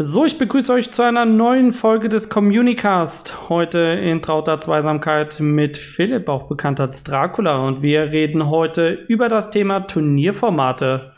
So, ich begrüße euch zu einer neuen Folge des Communicast. Heute in trauter Zweisamkeit mit Philipp, auch bekannt als Dracula. Und wir reden heute über das Thema Turnierformate.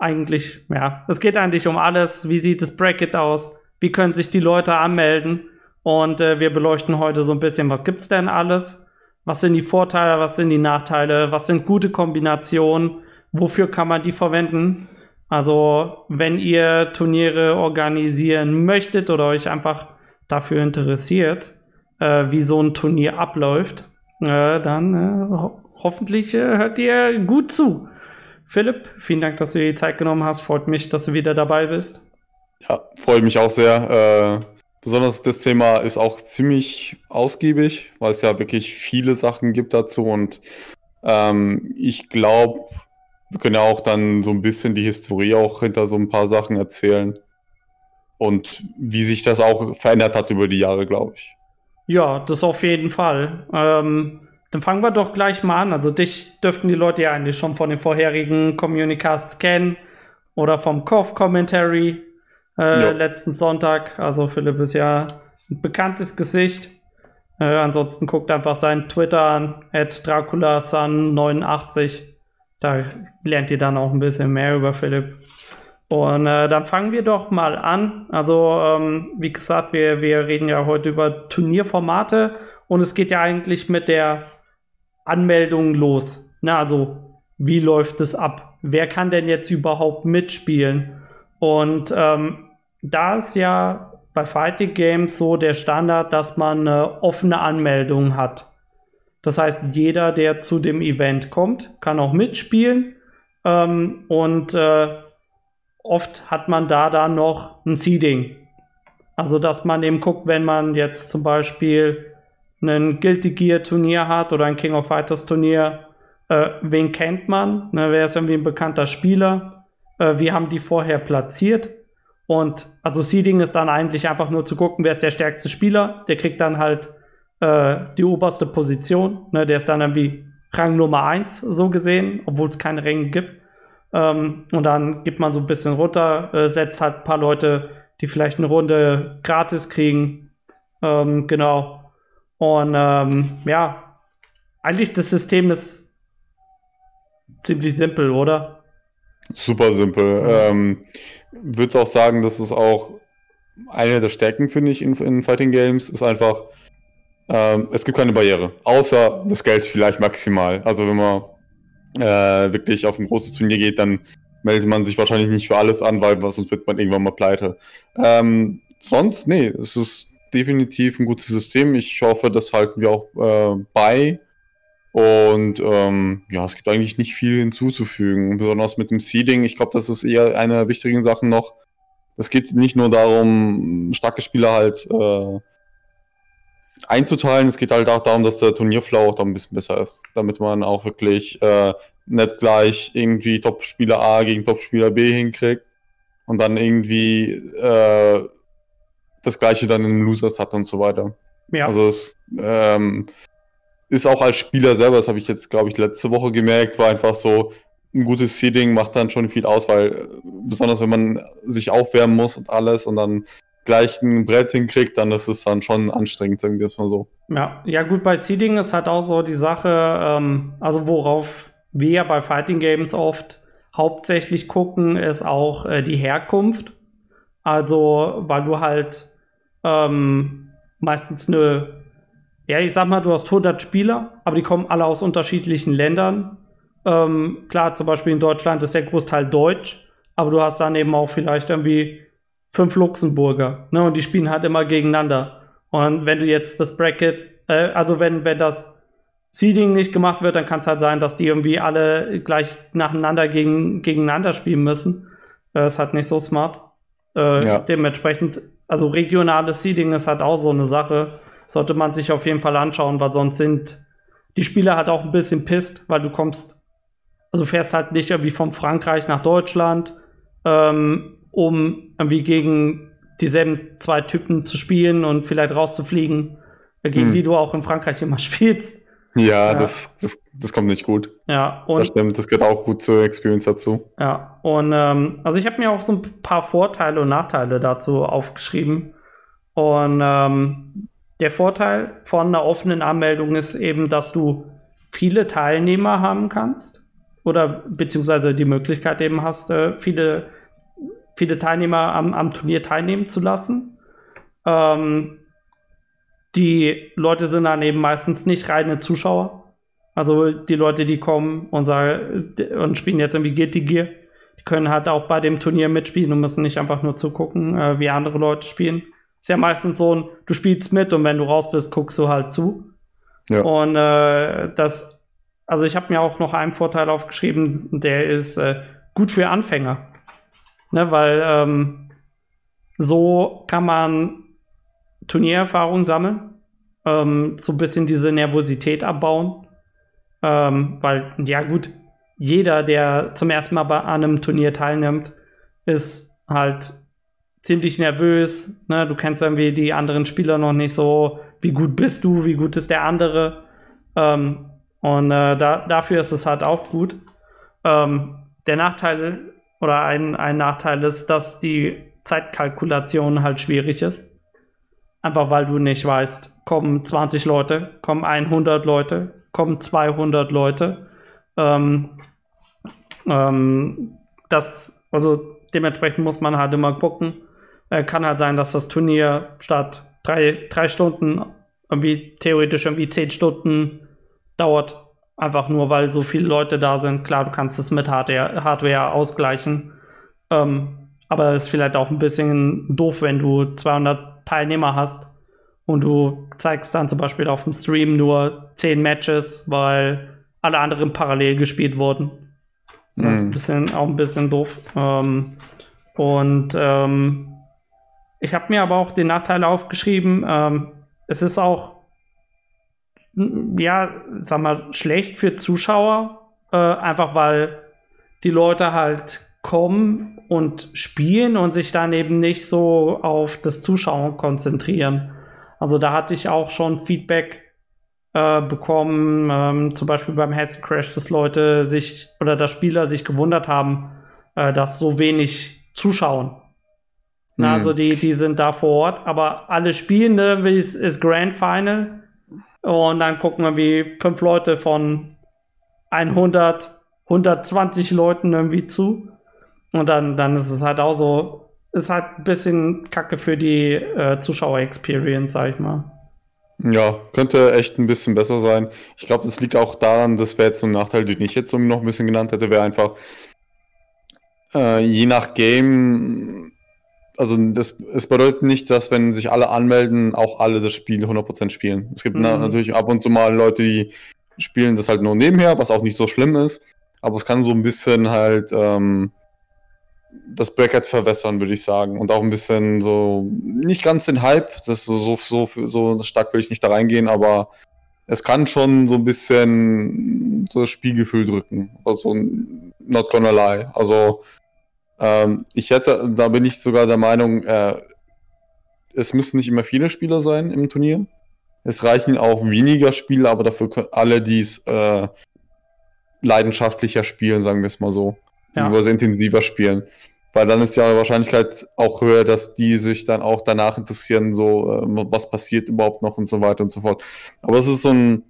Eigentlich, ja, es geht eigentlich um alles. Wie sieht das Bracket aus? Wie können sich die Leute anmelden? Und äh, wir beleuchten heute so ein bisschen, was gibt's denn alles? Was sind die Vorteile? Was sind die Nachteile? Was sind gute Kombinationen? Wofür kann man die verwenden? Also, wenn ihr Turniere organisieren möchtet oder euch einfach dafür interessiert, äh, wie so ein Turnier abläuft, äh, dann äh, ho hoffentlich äh, hört ihr gut zu. Philipp, vielen Dank, dass du dir die Zeit genommen hast. Freut mich, dass du wieder dabei bist. Ja, freut mich auch sehr. Äh, besonders das Thema ist auch ziemlich ausgiebig, weil es ja wirklich viele Sachen gibt dazu und ähm, ich glaube, wir können ja auch dann so ein bisschen die Historie auch hinter so ein paar Sachen erzählen. Und wie sich das auch verändert hat über die Jahre, glaube ich. Ja, das auf jeden Fall. Ähm, dann fangen wir doch gleich mal an. Also dich dürften die Leute ja eigentlich schon von den vorherigen Communicasts kennen oder vom Koff Commentary äh, letzten Sonntag. Also Philipp ist ja ein bekanntes Gesicht. Äh, ansonsten guckt einfach seinen Twitter an, at DraculaSun89. Da lernt ihr dann auch ein bisschen mehr über Philipp. Und äh, dann fangen wir doch mal an. Also, ähm, wie gesagt, wir, wir reden ja heute über Turnierformate und es geht ja eigentlich mit der Anmeldung los. Na, also, wie läuft es ab? Wer kann denn jetzt überhaupt mitspielen? Und ähm, da ist ja bei Fighting Games so der Standard, dass man eine offene Anmeldung hat. Das heißt, jeder, der zu dem Event kommt, kann auch mitspielen. Ähm, und äh, oft hat man da dann noch ein Seeding. Also, dass man eben guckt, wenn man jetzt zum Beispiel ein Guilty Gear Turnier hat oder ein King of Fighters Turnier, äh, wen kennt man? Ne, wer ist irgendwie ein bekannter Spieler? Äh, wie haben die vorher platziert? Und also Seeding ist dann eigentlich einfach nur zu gucken, wer ist der stärkste Spieler. Der kriegt dann halt äh, die oberste Position. Ne, der ist dann irgendwie Rang Nummer 1 so gesehen, obwohl es keine Ränge gibt. Ähm, und dann gibt man so ein bisschen runter, äh, setzt halt ein paar Leute, die vielleicht eine Runde gratis kriegen. Ähm, genau. Und ähm, ja, eigentlich das System ist ziemlich simpel, oder? Super simpel. Mhm. Ähm, Würde auch sagen, dass es auch eine der Stärken, finde ich, in, in Fighting Games, ist einfach, ähm, es gibt keine Barriere, außer das Geld vielleicht maximal. Also wenn man äh, wirklich auf ein großes Turnier geht, dann meldet man sich wahrscheinlich nicht für alles an, weil sonst wird man irgendwann mal pleite. Ähm, sonst, nee, es ist definitiv ein gutes System. Ich hoffe, das halten wir auch äh, bei. Und ähm, ja, es gibt eigentlich nicht viel hinzuzufügen, besonders mit dem Seeding. Ich glaube, das ist eher eine der wichtigen Sachen noch. Es geht nicht nur darum, starke Spieler halt äh, einzuteilen. Es geht halt auch darum, dass der Turnierflow auch da ein bisschen besser ist, damit man auch wirklich äh, nicht gleich irgendwie Top-Spieler A gegen Top-Spieler B hinkriegt und dann irgendwie äh, das gleiche dann in Losers hat und so weiter. Ja. Also es ähm, ist auch als Spieler selber, das habe ich jetzt, glaube ich, letzte Woche gemerkt, war einfach so, ein gutes Seeding macht dann schon viel aus, weil äh, besonders wenn man sich aufwärmen muss und alles und dann gleich ein Brett hinkriegt, dann ist es dann schon anstrengend, sagen wir es mal so. Ja, ja gut, bei Seeding ist halt auch so die Sache, ähm, also worauf wir ja bei Fighting Games oft hauptsächlich gucken, ist auch äh, die Herkunft. Also, weil du halt ähm, meistens eine, ja, ich sag mal, du hast 100 Spieler, aber die kommen alle aus unterschiedlichen Ländern. Ähm, klar, zum Beispiel in Deutschland ist der Großteil Deutsch, aber du hast dann eben auch vielleicht irgendwie fünf Luxemburger, ne? Und die spielen halt immer gegeneinander. Und wenn du jetzt das Bracket, äh, also wenn, wenn das Seeding nicht gemacht wird, dann kann es halt sein, dass die irgendwie alle gleich nacheinander gegen, gegeneinander spielen müssen. Das ist halt nicht so smart. Äh, ja. Dementsprechend, also regionales Seeding ist halt auch so eine Sache. Sollte man sich auf jeden Fall anschauen, weil sonst sind die Spieler halt auch ein bisschen pisst, weil du kommst, also fährst halt nicht irgendwie von Frankreich nach Deutschland, ähm, um irgendwie gegen dieselben zwei Typen zu spielen und vielleicht rauszufliegen, äh, gegen hm. die du auch in Frankreich immer spielst. Ja, ja. Das, das, das kommt nicht gut. Ja, und. Das stimmt, das gehört auch gut zur Experience dazu. Ja, und ähm, also ich habe mir auch so ein paar Vorteile und Nachteile dazu aufgeschrieben. Und ähm, der Vorteil von einer offenen Anmeldung ist eben, dass du viele Teilnehmer haben kannst oder beziehungsweise die Möglichkeit eben hast, äh, viele, viele Teilnehmer am, am Turnier teilnehmen zu lassen. Ähm, die Leute sind dann eben meistens nicht reine Zuschauer. Also die Leute, die kommen und sagen und spielen jetzt irgendwie Guilty Gear, die können halt auch bei dem Turnier mitspielen und müssen nicht einfach nur zugucken, äh, wie andere Leute spielen. Ist ja meistens so ein, du spielst mit und wenn du raus bist, guckst du halt zu. Ja. Und äh, das, also ich habe mir auch noch einen Vorteil aufgeschrieben, der ist äh, gut für Anfänger. Ne, weil ähm, so kann man Turniererfahrung sammeln, ähm, so ein bisschen diese Nervosität abbauen. Ähm, weil, ja gut, jeder, der zum ersten Mal bei einem Turnier teilnimmt, ist halt ziemlich nervös. Ne? Du kennst irgendwie die anderen Spieler noch nicht so. Wie gut bist du? Wie gut ist der andere? Ähm, und äh, da, dafür ist es halt auch gut. Ähm, der Nachteil oder ein, ein Nachteil ist, dass die Zeitkalkulation halt schwierig ist. Einfach weil du nicht weißt, kommen 20 Leute, kommen 100 Leute, kommen 200 Leute. Ähm, ähm, das, also dementsprechend muss man halt immer gucken. Äh, kann halt sein, dass das Turnier statt drei, drei Stunden irgendwie theoretisch irgendwie 10 Stunden dauert. Einfach nur, weil so viele Leute da sind. Klar, du kannst es mit Hardware, Hardware ausgleichen. Ähm, aber es ist vielleicht auch ein bisschen doof, wenn du 200 Teilnehmer hast und du zeigst dann zum Beispiel auf dem Stream nur zehn Matches, weil alle anderen parallel gespielt wurden. Das ist ein mhm. bisschen, auch ein bisschen doof. Ähm, und ähm, ich habe mir aber auch den Nachteil aufgeschrieben. Ähm, es ist auch, ja, sag mal, schlecht für Zuschauer, äh, einfach weil die Leute halt kommen und spielen und sich dann eben nicht so auf das Zuschauen konzentrieren. Also da hatte ich auch schon Feedback äh, bekommen, ähm, zum Beispiel beim Hessen Crash, dass Leute sich oder dass Spieler sich gewundert haben, äh, dass so wenig zuschauen. Mhm. Also die, die sind da vor Ort, aber alle spielen, ne, ist, ist Grand Final und dann gucken wir, wie fünf Leute von 100, 120 Leuten irgendwie zu. Und dann, dann ist es halt auch so, ist halt ein bisschen kacke für die äh, Zuschauer-Experience, sag ich mal. Ja, könnte echt ein bisschen besser sein. Ich glaube, das liegt auch daran, das wäre jetzt so ein Nachteil, den ich jetzt noch ein bisschen genannt hätte, wäre einfach, äh, je nach Game, also das, es bedeutet nicht, dass wenn sich alle anmelden, auch alle das Spiel 100% spielen. Es gibt mhm. na, natürlich ab und zu mal Leute, die spielen das halt nur nebenher, was auch nicht so schlimm ist, aber es kann so ein bisschen halt ähm, das Bracket verwässern, würde ich sagen. Und auch ein bisschen so, nicht ganz den Hype, das so, so, so stark will ich nicht da reingehen, aber es kann schon so ein bisschen so Spielgefühl drücken. Also, not gonna lie. Also, ähm, ich hätte, da bin ich sogar der Meinung, äh, es müssen nicht immer viele Spieler sein im Turnier. Es reichen auch weniger Spieler, aber dafür können alle, die es äh, leidenschaftlicher spielen, sagen wir es mal so ja. beziehungsweise intensiver spielen. Weil dann ist ja die Wahrscheinlichkeit auch höher, dass die sich dann auch danach interessieren, so äh, was passiert überhaupt noch und so weiter und so fort. Aber es ist so ein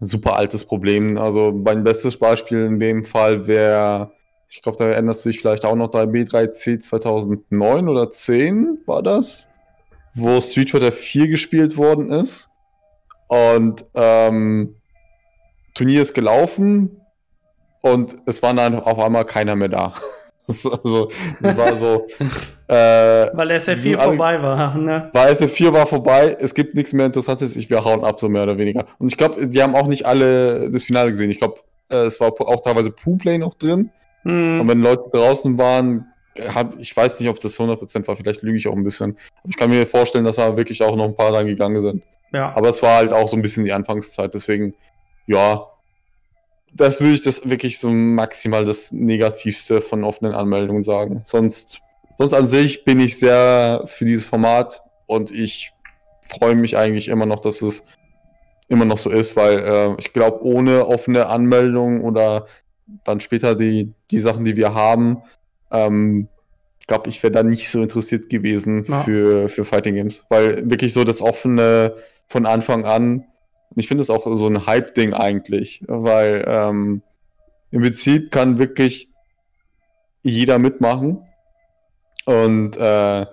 super altes Problem. Also mein bestes Beispiel in dem Fall wäre, ich glaube, da erinnerst du dich vielleicht auch noch 3B3C 2009 oder 10 war das, wo Street Fighter 4 gespielt worden ist. Und ähm, Turnier ist gelaufen, und es war dann auf einmal keiner mehr da. also, das war so. Äh, weil SF4 vorbei war, ne? Weil SF4 war vorbei, es gibt nichts mehr Interessantes, ich wir hauen ab, so mehr oder weniger. Und ich glaube, die haben auch nicht alle das Finale gesehen. Ich glaube, äh, es war auch teilweise Pooplay noch drin. Hm. Und wenn Leute draußen waren, hab, ich weiß nicht, ob das 100% war, vielleicht lüge ich auch ein bisschen. Aber ich kann mir vorstellen, dass da wirklich auch noch ein paar gegangen sind. Ja. Aber es war halt auch so ein bisschen die Anfangszeit, deswegen, ja, das würde ich das wirklich so maximal das Negativste von offenen Anmeldungen sagen. Sonst, sonst an sich bin ich sehr für dieses Format und ich freue mich eigentlich immer noch, dass es immer noch so ist, weil äh, ich glaube, ohne offene Anmeldung oder dann später die, die Sachen, die wir haben, ähm, ich glaube, ich wäre da nicht so interessiert gewesen ja. für, für Fighting Games, weil wirklich so das offene von Anfang an, ich finde es auch so ein Hype-Ding eigentlich, weil ähm, im Prinzip kann wirklich jeder mitmachen und äh,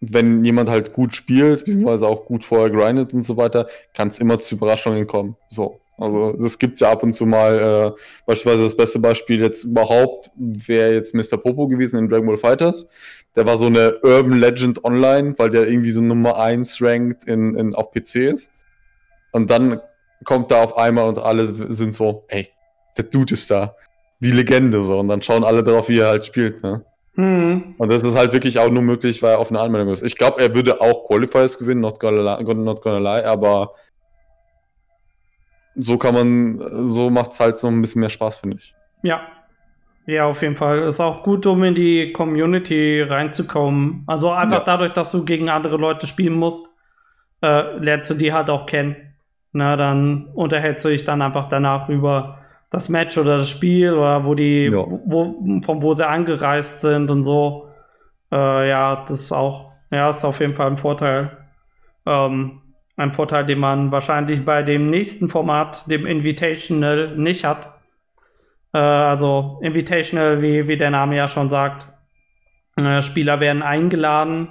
wenn jemand halt gut spielt, beziehungsweise auch gut vorher grindet und so weiter, kann es immer zu Überraschungen kommen. So. Also das gibt es ja ab und zu mal, äh, beispielsweise das beste Beispiel jetzt überhaupt wäre jetzt Mr. Popo gewesen in Dragon Ball Fighters. Der war so eine Urban Legend online, weil der irgendwie so Nummer 1 ranked in, in, auf PC ist. Und dann kommt da auf einmal und alle sind so, ey, der Dude ist da. Die Legende so. Und dann schauen alle drauf, wie er halt spielt, ne? Mhm. Und das ist halt wirklich auch nur möglich, weil er auf eine Anmeldung ist. Ich glaube, er würde auch Qualifiers gewinnen, not gonna, lie, not gonna lie, aber so kann man, so macht es halt so ein bisschen mehr Spaß, finde ich. Ja. Ja, auf jeden Fall. Ist auch gut, um in die Community reinzukommen. Also einfach ja. dadurch, dass du gegen andere Leute spielen musst, äh, lernst du die halt auch kennen. Na, dann unterhältst du dich dann einfach danach über das Match oder das Spiel oder wo die, ja. wo, von wo sie angereist sind und so. Äh, ja, das ist auch, ja, ist auf jeden Fall ein Vorteil. Ähm, ein Vorteil, den man wahrscheinlich bei dem nächsten Format, dem Invitational, nicht hat. Äh, also Invitational, wie, wie der Name ja schon sagt, äh, Spieler werden eingeladen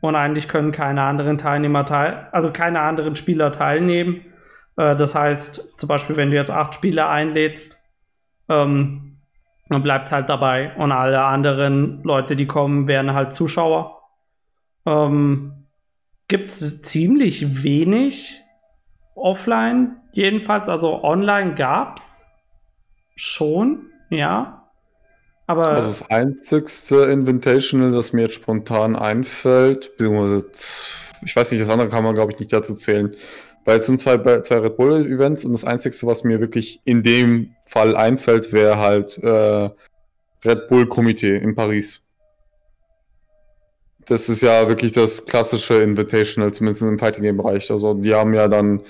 und eigentlich können keine anderen Teilnehmer teil, also keine anderen Spieler teilnehmen. Äh, das heißt, zum Beispiel, wenn du jetzt acht Spieler einlädst, ähm, dann bleibt halt dabei und alle anderen Leute, die kommen, werden halt Zuschauer. Ähm, gibt es ziemlich wenig offline, jedenfalls. Also online gab es schon, ja. Aber also das einzigste Invitational, das mir jetzt spontan einfällt, beziehungsweise ich weiß nicht, das andere kann man glaube ich nicht dazu zählen, weil es sind zwei, zwei Red Bull Events und das einzigste, was mir wirklich in dem Fall einfällt, wäre halt äh, Red Bull Komitee in Paris. Das ist ja wirklich das klassische Invitational, zumindest im Fighting Game Bereich. Also die haben ja dann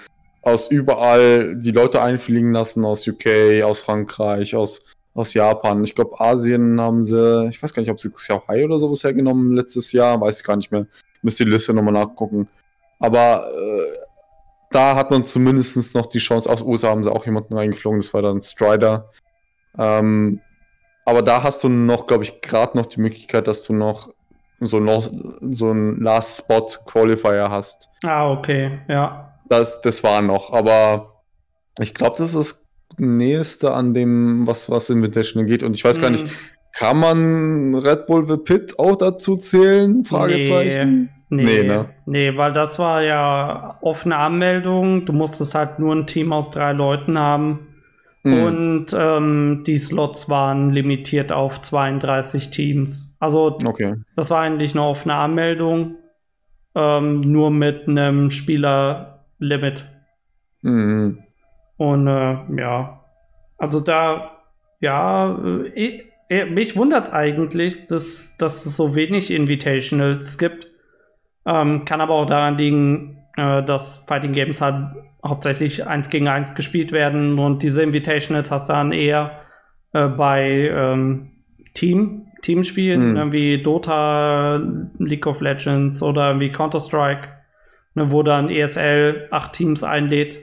aus überall die Leute einfliegen lassen, aus UK, aus Frankreich, aus, aus Japan. Ich glaube, Asien haben sie, ich weiß gar nicht, ob sie Xiaohai oder sowas hergenommen letztes Jahr, weiß ich gar nicht mehr. Müsste die Liste nochmal nachgucken. Aber äh, da hat man zumindest noch die Chance. Aus USA haben sie auch jemanden reingeflogen, das war dann Strider. Ähm, aber da hast du noch, glaube ich, gerade noch die Möglichkeit, dass du noch so noch so ein Last Spot Qualifier hast. Ah, okay, ja. Das, das war noch, aber ich glaube, das ist das Nächste an dem, was, was Invitational geht. Und ich weiß mm. gar nicht, hm. kann man Red Bull The Pit auch dazu zählen? Fragezeichen. Nee, nee, nee, ne? nee, weil das war ja offene Anmeldung. Du musstest halt nur ein Team aus drei Leuten haben. Mhm. Und ähm, die Slots waren limitiert auf 32 Teams. Also okay. das war eigentlich eine offene Anmeldung, ähm, nur mit einem Spielerlimit. Mhm. Und äh, ja, also da, ja, äh, äh, mich wundert es eigentlich, dass, dass es so wenig Invitationals gibt. Ähm, kann aber auch daran liegen, äh, dass Fighting Games halt hauptsächlich eins gegen eins gespielt werden und diese Invitationals hast du dann eher äh, bei ähm, Team, Teamspielen, mhm. wie Dota, League of Legends oder wie Counter-Strike, ne, wo dann ESL acht Teams einlädt,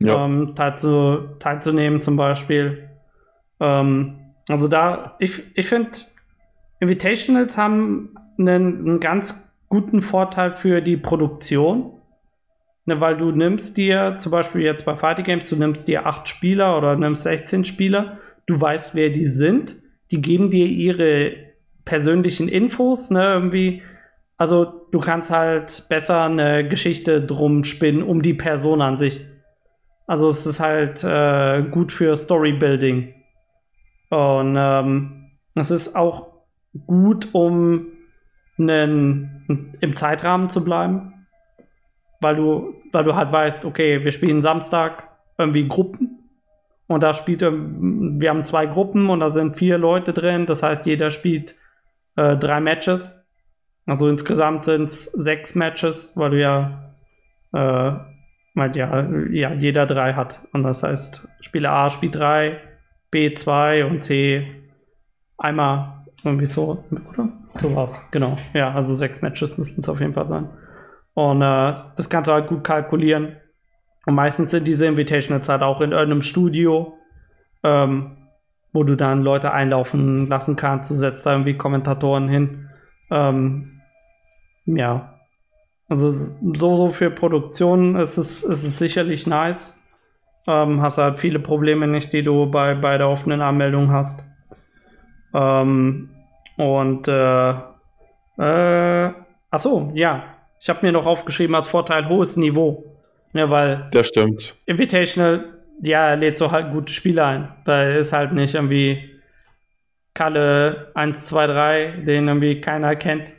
ja. ähm, teilzu, teilzunehmen zum Beispiel. Ähm, also da, ich, ich finde, Invitationals haben einen, einen ganz guten Vorteil für die Produktion Ne, weil du nimmst dir zum Beispiel jetzt bei Fighting Games, du nimmst dir acht Spieler oder nimmst 16 Spieler, du weißt, wer die sind, die geben dir ihre persönlichen Infos, ne, irgendwie. Also du kannst halt besser eine Geschichte drum spinnen, um die Person an sich. Also es ist halt äh, gut für Storybuilding. Und ähm, es ist auch gut, um einen, im Zeitrahmen zu bleiben weil du, weil du halt weißt, okay, wir spielen Samstag irgendwie Gruppen und da spielt, wir haben zwei Gruppen und da sind vier Leute drin, das heißt, jeder spielt äh, drei Matches. Also insgesamt sind es sechs Matches, weil du ja äh, weil ja, ja jeder drei hat. Und das heißt, Spieler A spielt drei, B zwei und C einmal irgendwie so, oder? So war's, genau. Ja, also sechs Matches müssten es auf jeden Fall sein. Und äh, das kannst du halt gut kalkulieren. Und meistens sind diese Invitationals halt auch in irgendeinem Studio, ähm, wo du dann Leute einlaufen lassen kannst. Du setzt da irgendwie Kommentatoren hin. Ähm, ja. Also so, so für Produktion ist es, ist es sicherlich nice. Ähm, hast halt viele Probleme nicht, die du bei, bei der offenen Anmeldung hast. Ähm, und äh, äh, ach so, ja. Ich habe mir noch aufgeschrieben als Vorteil hohes Niveau. Ja, weil. Das stimmt. Invitational, ja, lädt so halt gute Spiele ein. Da ist halt nicht irgendwie Kalle 1, 2, 3, den irgendwie keiner kennt.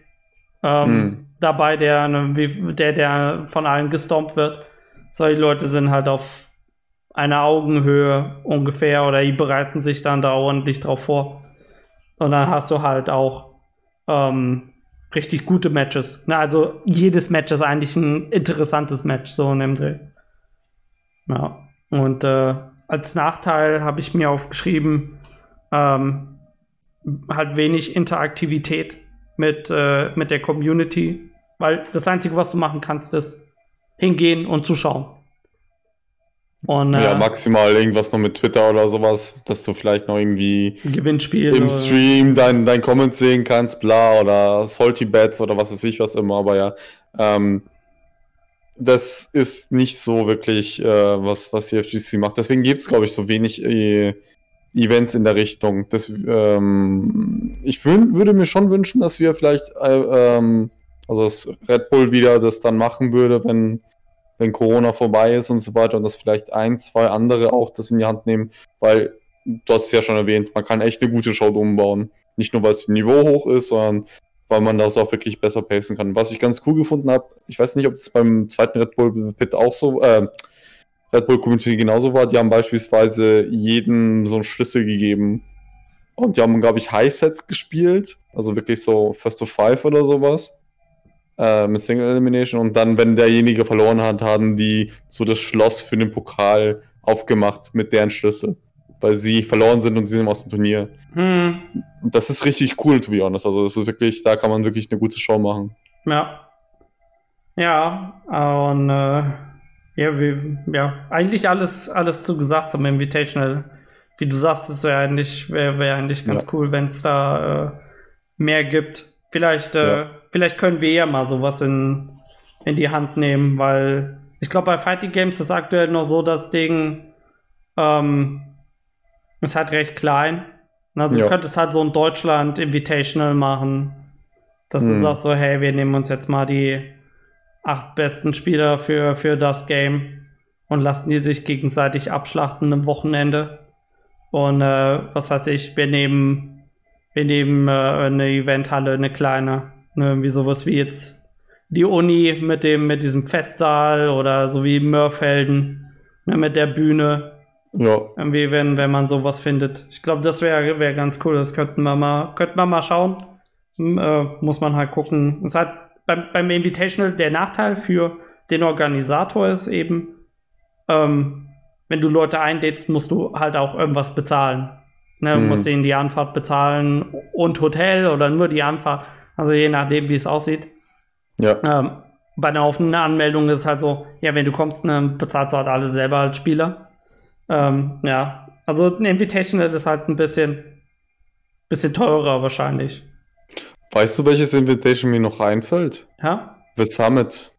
Ähm, hm. Dabei, der, der, der von allen gestompt wird. Solche Leute sind halt auf einer Augenhöhe ungefähr oder die bereiten sich dann da ordentlich drauf vor. Und dann hast du halt auch ähm, richtig gute Matches. Na, also jedes Match ist eigentlich ein interessantes Match, so in dem Dreh. Ja. Und äh, als Nachteil habe ich mir aufgeschrieben, ähm, halt wenig Interaktivität mit, äh, mit der Community. Weil das Einzige, was du machen kannst, ist hingehen und zuschauen. Und, ja, äh, maximal irgendwas noch mit Twitter oder sowas, dass du vielleicht noch irgendwie Gewinnspiel im Stream dein, dein Comment sehen kannst, bla, oder Salty Bets oder was weiß ich was immer, aber ja. Ähm, das ist nicht so wirklich, äh, was, was die FGC macht. Deswegen gibt es, glaube ich, so wenig äh, Events in der Richtung. Das, ähm, ich würde mir schon wünschen, dass wir vielleicht, äh, ähm, also dass Red Bull wieder das dann machen würde, wenn wenn Corona vorbei ist und so weiter und dass vielleicht ein, zwei andere auch das in die Hand nehmen, weil du hast es ja schon erwähnt, man kann echt eine gute Show umbauen. Nicht nur, weil das Niveau hoch ist, sondern weil man das auch wirklich besser pacen kann. Was ich ganz cool gefunden habe, ich weiß nicht, ob es beim zweiten Red Bull Pit auch so, äh, Red Bull Community genauso war. Die haben beispielsweise jeden so einen Schlüssel gegeben. Und die haben, glaube ich, High Sets gespielt. Also wirklich so First to Five oder sowas äh, mit Single Elimination und dann, wenn derjenige verloren hat, haben die so das Schloss für den Pokal aufgemacht mit deren Schlüssel. Weil sie verloren sind und sie sind aus dem Turnier. Hm. Das ist richtig cool, to be honest. Also, das ist wirklich, da kann man wirklich eine gute Show machen. Ja. Ja, und äh, ja, wie, ja, eigentlich alles, alles zu gesagt zum Invitational. Wie du sagst, es wäre eigentlich, wäre wär eigentlich ganz ja. cool, wenn es da äh, mehr gibt. Vielleicht, äh, ja. Vielleicht können wir ja mal sowas in, in die Hand nehmen, weil ich glaube, bei Fighting Games ist aktuell noch so, das Ding ähm, ist halt recht klein. Also ja. du könntest halt so ein Deutschland Invitational machen, dass mhm. du sagst so, hey, wir nehmen uns jetzt mal die acht besten Spieler für, für das Game und lassen die sich gegenseitig abschlachten am Wochenende. Und äh, was weiß ich, wir nehmen wir nehmen äh, eine Eventhalle, eine kleine, ne, irgendwie sowas wie jetzt die Uni mit dem, mit diesem Festsaal oder so wie Mörfelden, ne, mit der Bühne. Ja. Irgendwie, wenn, wenn man sowas findet. Ich glaube, das wäre wär ganz cool. Das könnten wir mal, könnten wir mal schauen. Hm, äh, muss man halt gucken. Es hat beim, beim Invitational der Nachteil für den Organisator ist eben, ähm, wenn du Leute einlädst, musst du halt auch irgendwas bezahlen. Ne, mhm. Musst ihnen die Anfahrt bezahlen und Hotel oder nur die Anfahrt. Also je nachdem, wie es aussieht. Ja. Ähm, bei einer offenen Anmeldung ist es halt so, ja, wenn du kommst, ne, bezahlst du halt alles selber als Spieler. Ähm, ja. Also ein Invitational ist halt ein bisschen, bisschen teurer wahrscheinlich. Weißt du, welches Invitation mir noch einfällt? Ja? The Summit.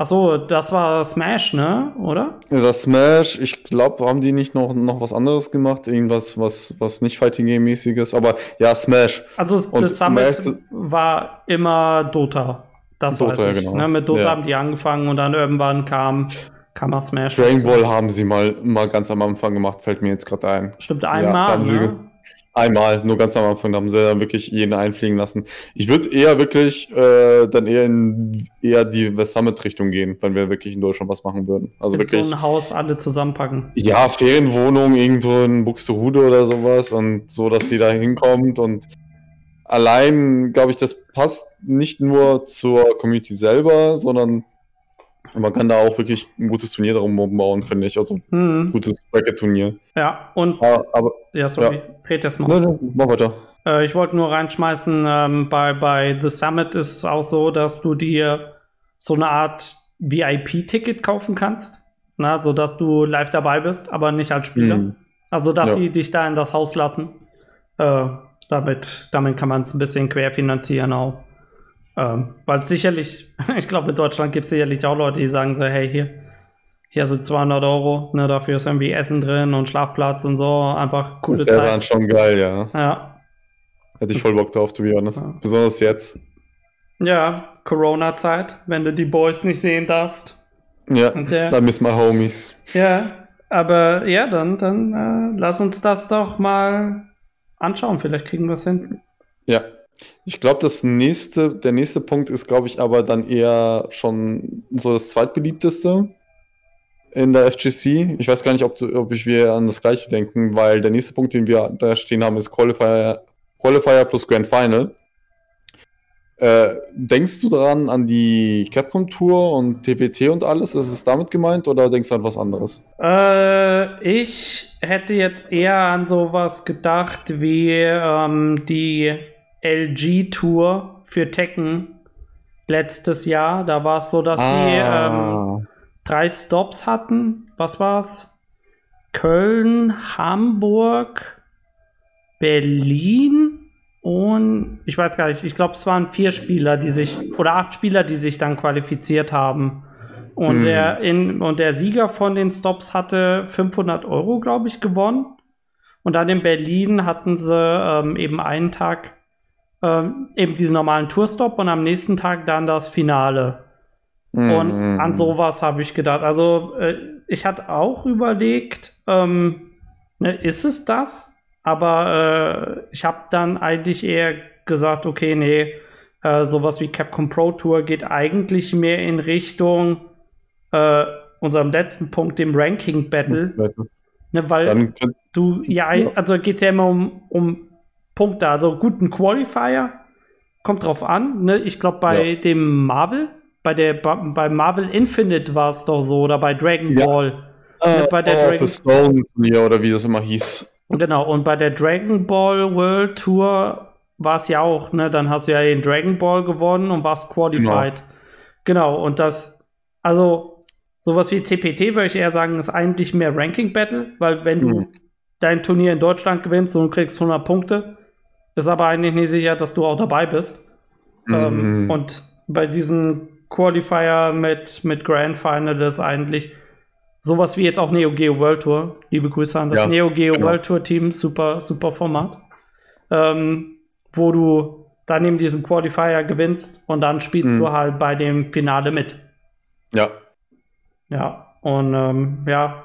Achso, das war Smash, ne? Oder? Ja, das Smash, ich glaube, haben die nicht noch, noch was anderes gemacht? Irgendwas, was, was nicht Fighting Game-mäßiges, aber ja, Smash. Also Und das Summit Smash, war immer Dota. Das Dota, weiß ich. Ja, genau. Ne? Mit Dota ja. haben die angefangen und dann irgendwann kam, kam auch Smash. Dragon Ball haben sie mal, mal ganz am Anfang gemacht, fällt mir jetzt gerade ein. Stimmt, einmal. Ja? Einmal, nur ganz am Anfang, da haben sie dann wirklich jeden einfliegen lassen. Ich würde eher wirklich äh, dann eher in eher die West Summit-Richtung gehen, wenn wir wirklich in Deutschland was machen würden. Also Mit wirklich. so ein Haus alle zusammenpacken. Ja, Ferienwohnung irgendwo in Buxtehude oder sowas und so, dass sie da hinkommt und allein, glaube ich, das passt nicht nur zur Community selber, sondern man kann da auch wirklich ein gutes Turnier darum bauen, finde ich. Also ein Mhm. gutes Bracket-Turnier. Ja, und Aber, aber ja, sorry, Ja. red erst mal. ne, ne, mach weiter. Äh, ich wollte nur reinschmeißen, ähm, bei, bei The Summit ist es auch so, dass du dir so eine Art VIP-Ticket kaufen kannst, na, sodass du live dabei bist, aber nicht als Spieler. Mhm. Also, dass Ja. sie dich da in das Haus lassen. Äh, damit, damit kann man es ein bisschen querfinanzieren auch. Ähm, weil sicherlich, ich glaube, in Deutschland gibt es sicherlich auch Leute, die sagen so, hey, hier, hier sind 200 Euro, ne, dafür ist irgendwie Essen drin und Schlafplatz und so, einfach coole dann Zeit. schon geil, ja. Ja, Hätte ich voll Bock drauf, to be honest. Ja. Besonders jetzt. Ja, Corona-Zeit, wenn du die Boys nicht sehen darfst. Ja, Und der- da miss my homies. Ja, aber ja, dann, dann äh, lass uns das doch mal anschauen. Vielleicht kriegen wir es hin. Ja. Ich glaube, das nächste, der nächste Punkt ist, glaube ich, aber dann eher schon so das zweitbeliebteste in der FGC. Ich weiß gar nicht, ob, ob ich wir an das gleiche denken, weil der nächste Punkt, den wir da stehen haben, ist Qualifier, Qualifier plus Grand Final. Äh, denkst du daran an die Capcom Tour und TPT und alles? Ist es damit gemeint oder denkst du an was anderes? Äh, ich hätte jetzt eher an sowas gedacht wie ähm, die LG-Tour für Tekken letztes Jahr. Da war es so, dass die ähm, drei Stops hatten. Was war's? Köln, Hamburg, Berlin und ich weiß gar nicht, ich glaube, es waren vier Spieler, die sich oder acht Spieler, die sich dann qualifiziert haben. Und, Hm. der, in, und der Sieger von den Stops hatte 500 Euro, glaube ich, gewonnen. Und dann in Berlin hatten sie ähm, eben einen Tag ähm, eben diesen normalen Tourstop und am nächsten Tag dann das Finale. Und Mhm. an sowas habe ich gedacht. Also, äh, ich hatte auch überlegt, ähm, ne, ist es das? Aber äh, ich habe dann eigentlich eher gesagt, okay, nee, äh, sowas wie Capcom Pro Tour geht eigentlich mehr in Richtung äh, unserem letzten Punkt, dem Ranking Battle. Ne, weil Dann du, ja, Ja. also geht es ja immer um, um Punkte. Also guten Qualifier kommt drauf an. Ne? Ich glaube, bei Ja. dem Marvel, bei der bei, Marvel Infinite war es doch so, oder bei Dragon Ja. Ball. äh, bei der oh, Dragon- Stone Turnier oder wie das immer hieß. Genau, und bei der Dragon Ball World Tour war es ja auch, ne? Dann hast du ja den Dragon Ball gewonnen und warst qualified. Genau, und das, also sowas wie CPT würde ich eher sagen, ist eigentlich mehr Ranking Battle, weil wenn du Mhm. dein Turnier in Deutschland gewinnst und kriegst 100 Punkte, ist aber eigentlich nicht sicher, dass du auch dabei bist. Ähm, Mhm. und bei diesen Qualifier mit, mit Grand Final ist eigentlich sowas wie jetzt auch Neo Geo World Tour. Liebe Grüße an das Ja, Neo Geo genau. World Tour Team, super, super Format. Ähm, wo du dann eben diesen Qualifier gewinnst und dann spielst Mhm. du halt bei dem Finale mit. Ja, Ja, und ähm, ja,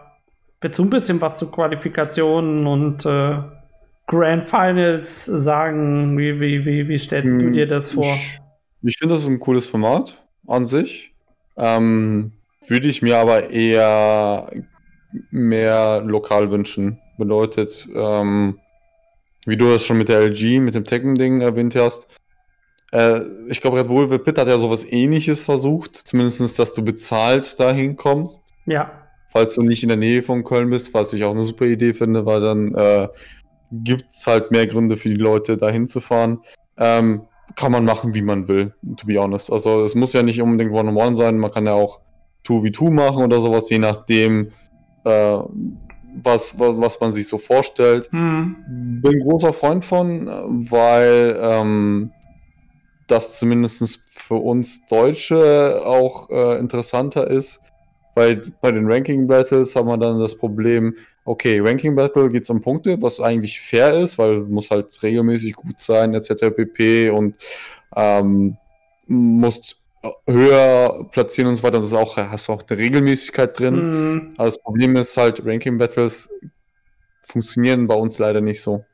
willst du ein bisschen was zu Qualifikationen und äh, Grand Finals sagen? Wie, wie, wie, wie stellst du Hm, dir das vor? Ich, ich finde, das ist ein cooles Format an sich. Ähm, würde ich mir aber eher mehr lokal wünschen. Bedeutet, ähm, wie du das schon mit der LG, mit dem Tekken-Ding erwähnt hast. Äh, ich glaube, Red Bull Pit hat ja sowas ähnliches versucht. Zumindest, dass du bezahlt dahin kommst. Ja, Falls du nicht in der Nähe von Köln bist, was ich auch eine super Idee finde, weil dann äh, gibt es halt mehr Gründe für die Leute, dahin zu fahren. Ähm, kann man machen, wie man will, to be honest. Also es muss ja nicht unbedingt One-on-One sein, man kann ja auch 2v2 machen oder sowas, je nachdem, äh, was, was, was man sich so vorstellt. hm. Bin großer Freund von, weil ähm, das zumindest für uns Deutsche auch äh, interessanter ist. Weil bei den Ranking Battles haben wir dann das Problem, okay, Ranking Battle geht es um Punkte, was eigentlich fair ist, weil muss halt regelmäßig gut sein, etc. pp. Und ähm, musst höher platzieren und so weiter. Das ist auch, hast du auch eine Regelmäßigkeit drin. Hm. Aber das Problem ist halt, Ranking Battles funktionieren bei uns leider nicht so.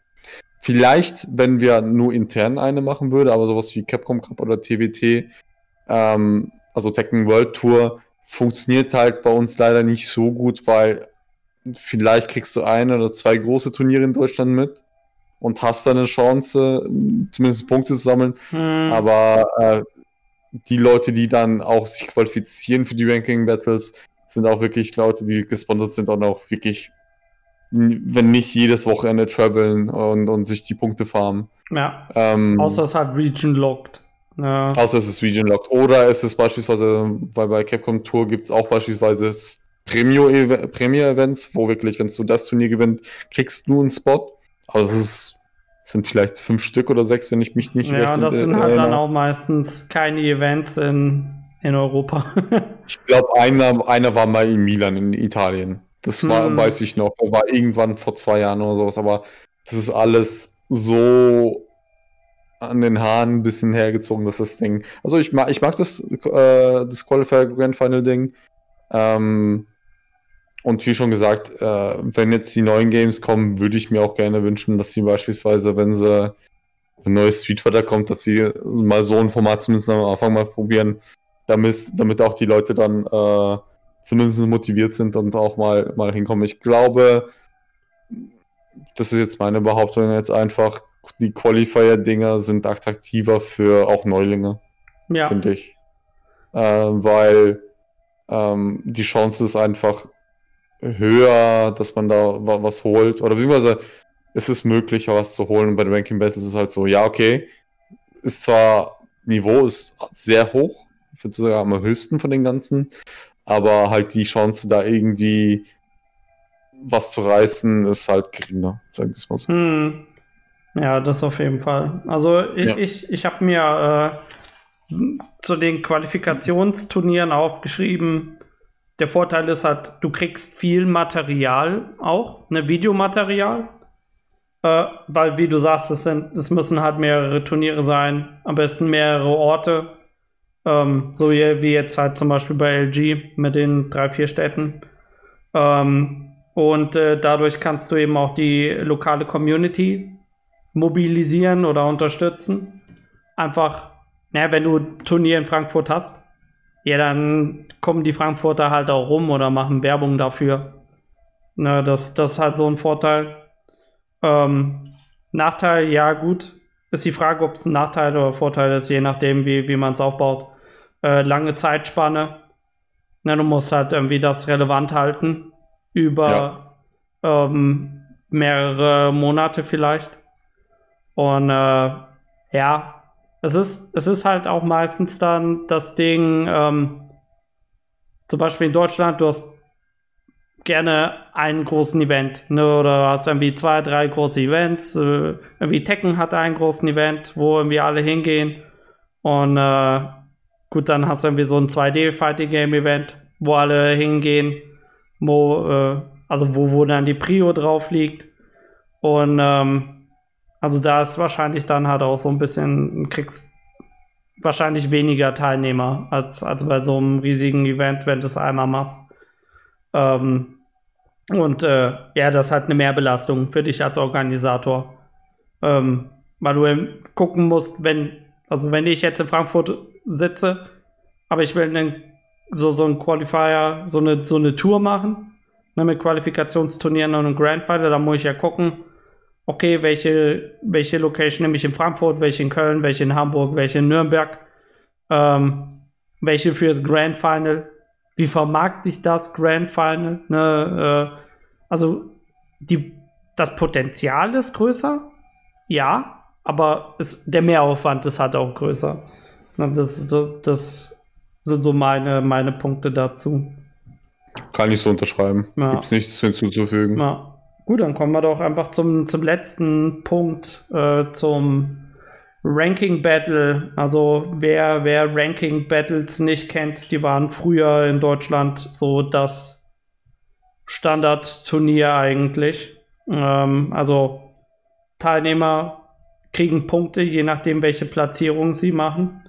Vielleicht, wenn wir nur intern eine machen würde, aber sowas wie Capcom Cup oder TWT, ähm, also Tekken World Tour, funktioniert halt bei uns leider nicht so gut, weil vielleicht kriegst du ein oder zwei große Turniere in Deutschland mit und hast dann eine Chance, zumindest Punkte zu sammeln. Hm. Aber äh, die Leute, die dann auch sich qualifizieren für die Ranking Battles, sind auch wirklich Leute, die gesponsert sind und auch wirklich, wenn nicht jedes Wochenende traveln und, und sich die Punkte farmen. Ja. Ähm, außer es hat Region Locked. Ja. Außer es ist Region Locked. Oder es ist beispielsweise, weil bei Capcom Tour gibt es auch beispielsweise Premier-Events, wo wirklich, wenn du das Turnier gewinnst, kriegst du einen Spot. Also es ist, sind vielleicht fünf Stück oder sechs, wenn ich mich nicht ja, das sind halt dann auch meistens keine Events in, in Europa. ich glaube, einer, einer war mal in Milan in Italien. Das war, hm. weiß ich noch. Der war irgendwann vor zwei Jahren oder sowas, aber das ist alles so an den Haaren ein bisschen hergezogen, dass das Ding. Also ich mag, ich mag das, äh, das Qualifier Grand Final Ding. Ähm, und wie schon gesagt, äh, wenn jetzt die neuen Games kommen, würde ich mir auch gerne wünschen, dass sie beispielsweise, wenn sie ein neues Street Fighter kommt, dass sie mal so ein Format zumindest am Anfang mal probieren, damit, damit auch die Leute dann äh, zumindest motiviert sind und auch mal, mal hinkommen. Ich glaube, das ist jetzt meine Behauptung jetzt einfach, die Qualifier-Dinger sind attraktiver für auch Neulinge, ja. finde ich. Äh, weil ähm, die Chance ist einfach höher, dass man da was holt. Oder beziehungsweise ist es möglich, was zu holen. Und bei den Ranking Battles ist es halt so, ja, okay, ist zwar Niveau ist sehr hoch, ich würde sogar am höchsten von den ganzen, aber halt die Chance, da irgendwie was zu reißen, ist halt geringer, sag ich mal so. Hm. Ja, das auf jeden Fall. Also ich, ja. ich, ich habe mir äh, zu den Qualifikationsturnieren aufgeschrieben, der Vorteil ist halt, du kriegst viel Material auch, ne, Videomaterial. Äh, weil, wie du sagst, es, sind, es müssen halt mehrere Turniere sein, am besten mehrere Orte. Ähm, so wie jetzt halt zum Beispiel bei LG mit den drei, vier Städten. Ähm, und äh, dadurch kannst du eben auch die lokale Community mobilisieren oder unterstützen. Einfach, naja, wenn du ein Turnier in Frankfurt hast, ja, dann kommen die Frankfurter halt auch rum oder machen Werbung dafür. Na, das, das ist halt so ein Vorteil. Ähm, Nachteil, ja, gut. Ist die Frage, ob es ein Nachteil oder Vorteil ist, je nachdem, wie, wie man es aufbaut. Äh, lange Zeitspanne. Na, du musst halt irgendwie das relevant halten. Über ja. ähm, mehrere Monate vielleicht. Und äh, ja, es ist, es ist halt auch meistens dann das Ding, ähm, zum Beispiel in Deutschland, du hast gerne einen großen Event, ne? Oder hast irgendwie zwei, drei große Events. Äh, irgendwie Tekken hat einen großen Event, wo irgendwie alle hingehen. Und äh, gut, dann hast du irgendwie so ein 2D-Fighting-Game-Event, wo alle hingehen, wo, äh, also wo, wo dann die Prio drauf liegt. Und ähm, also da ist wahrscheinlich dann halt auch so ein bisschen, kriegst wahrscheinlich weniger Teilnehmer als, als bei so einem riesigen Event, wenn du es einmal machst. Ähm, und äh, ja, das hat eine Mehrbelastung für dich als Organisator. Ähm, weil du gucken musst, wenn, also wenn ich jetzt in Frankfurt sitze, aber ich will einen, so, so ein Qualifier, so eine, so eine Tour machen, ne, mit Qualifikationsturnieren und einem Grand Final, muss ich ja gucken, okay, welche, welche Location nehme ich in Frankfurt, welche in Köln, welche in Hamburg, welche in Nürnberg, ähm, welche fürs Grand Final, wie vermarkte ich das Grand Final, ne, äh, also die, das Potenzial ist größer, ja, aber es, der Mehraufwand ist halt auch größer. Ne, das, so, das sind so meine, meine Punkte dazu. Kann ich so unterschreiben. Ja. Gibt nichts hinzuzufügen. Ja. Gut, dann kommen wir doch einfach zum, zum letzten Punkt, äh, zum Ranking Battle. Also wer, wer Ranking Battles nicht kennt, die waren früher in Deutschland so das Standardturnier eigentlich. Ähm, also Teilnehmer kriegen Punkte, je nachdem, welche Platzierung sie machen.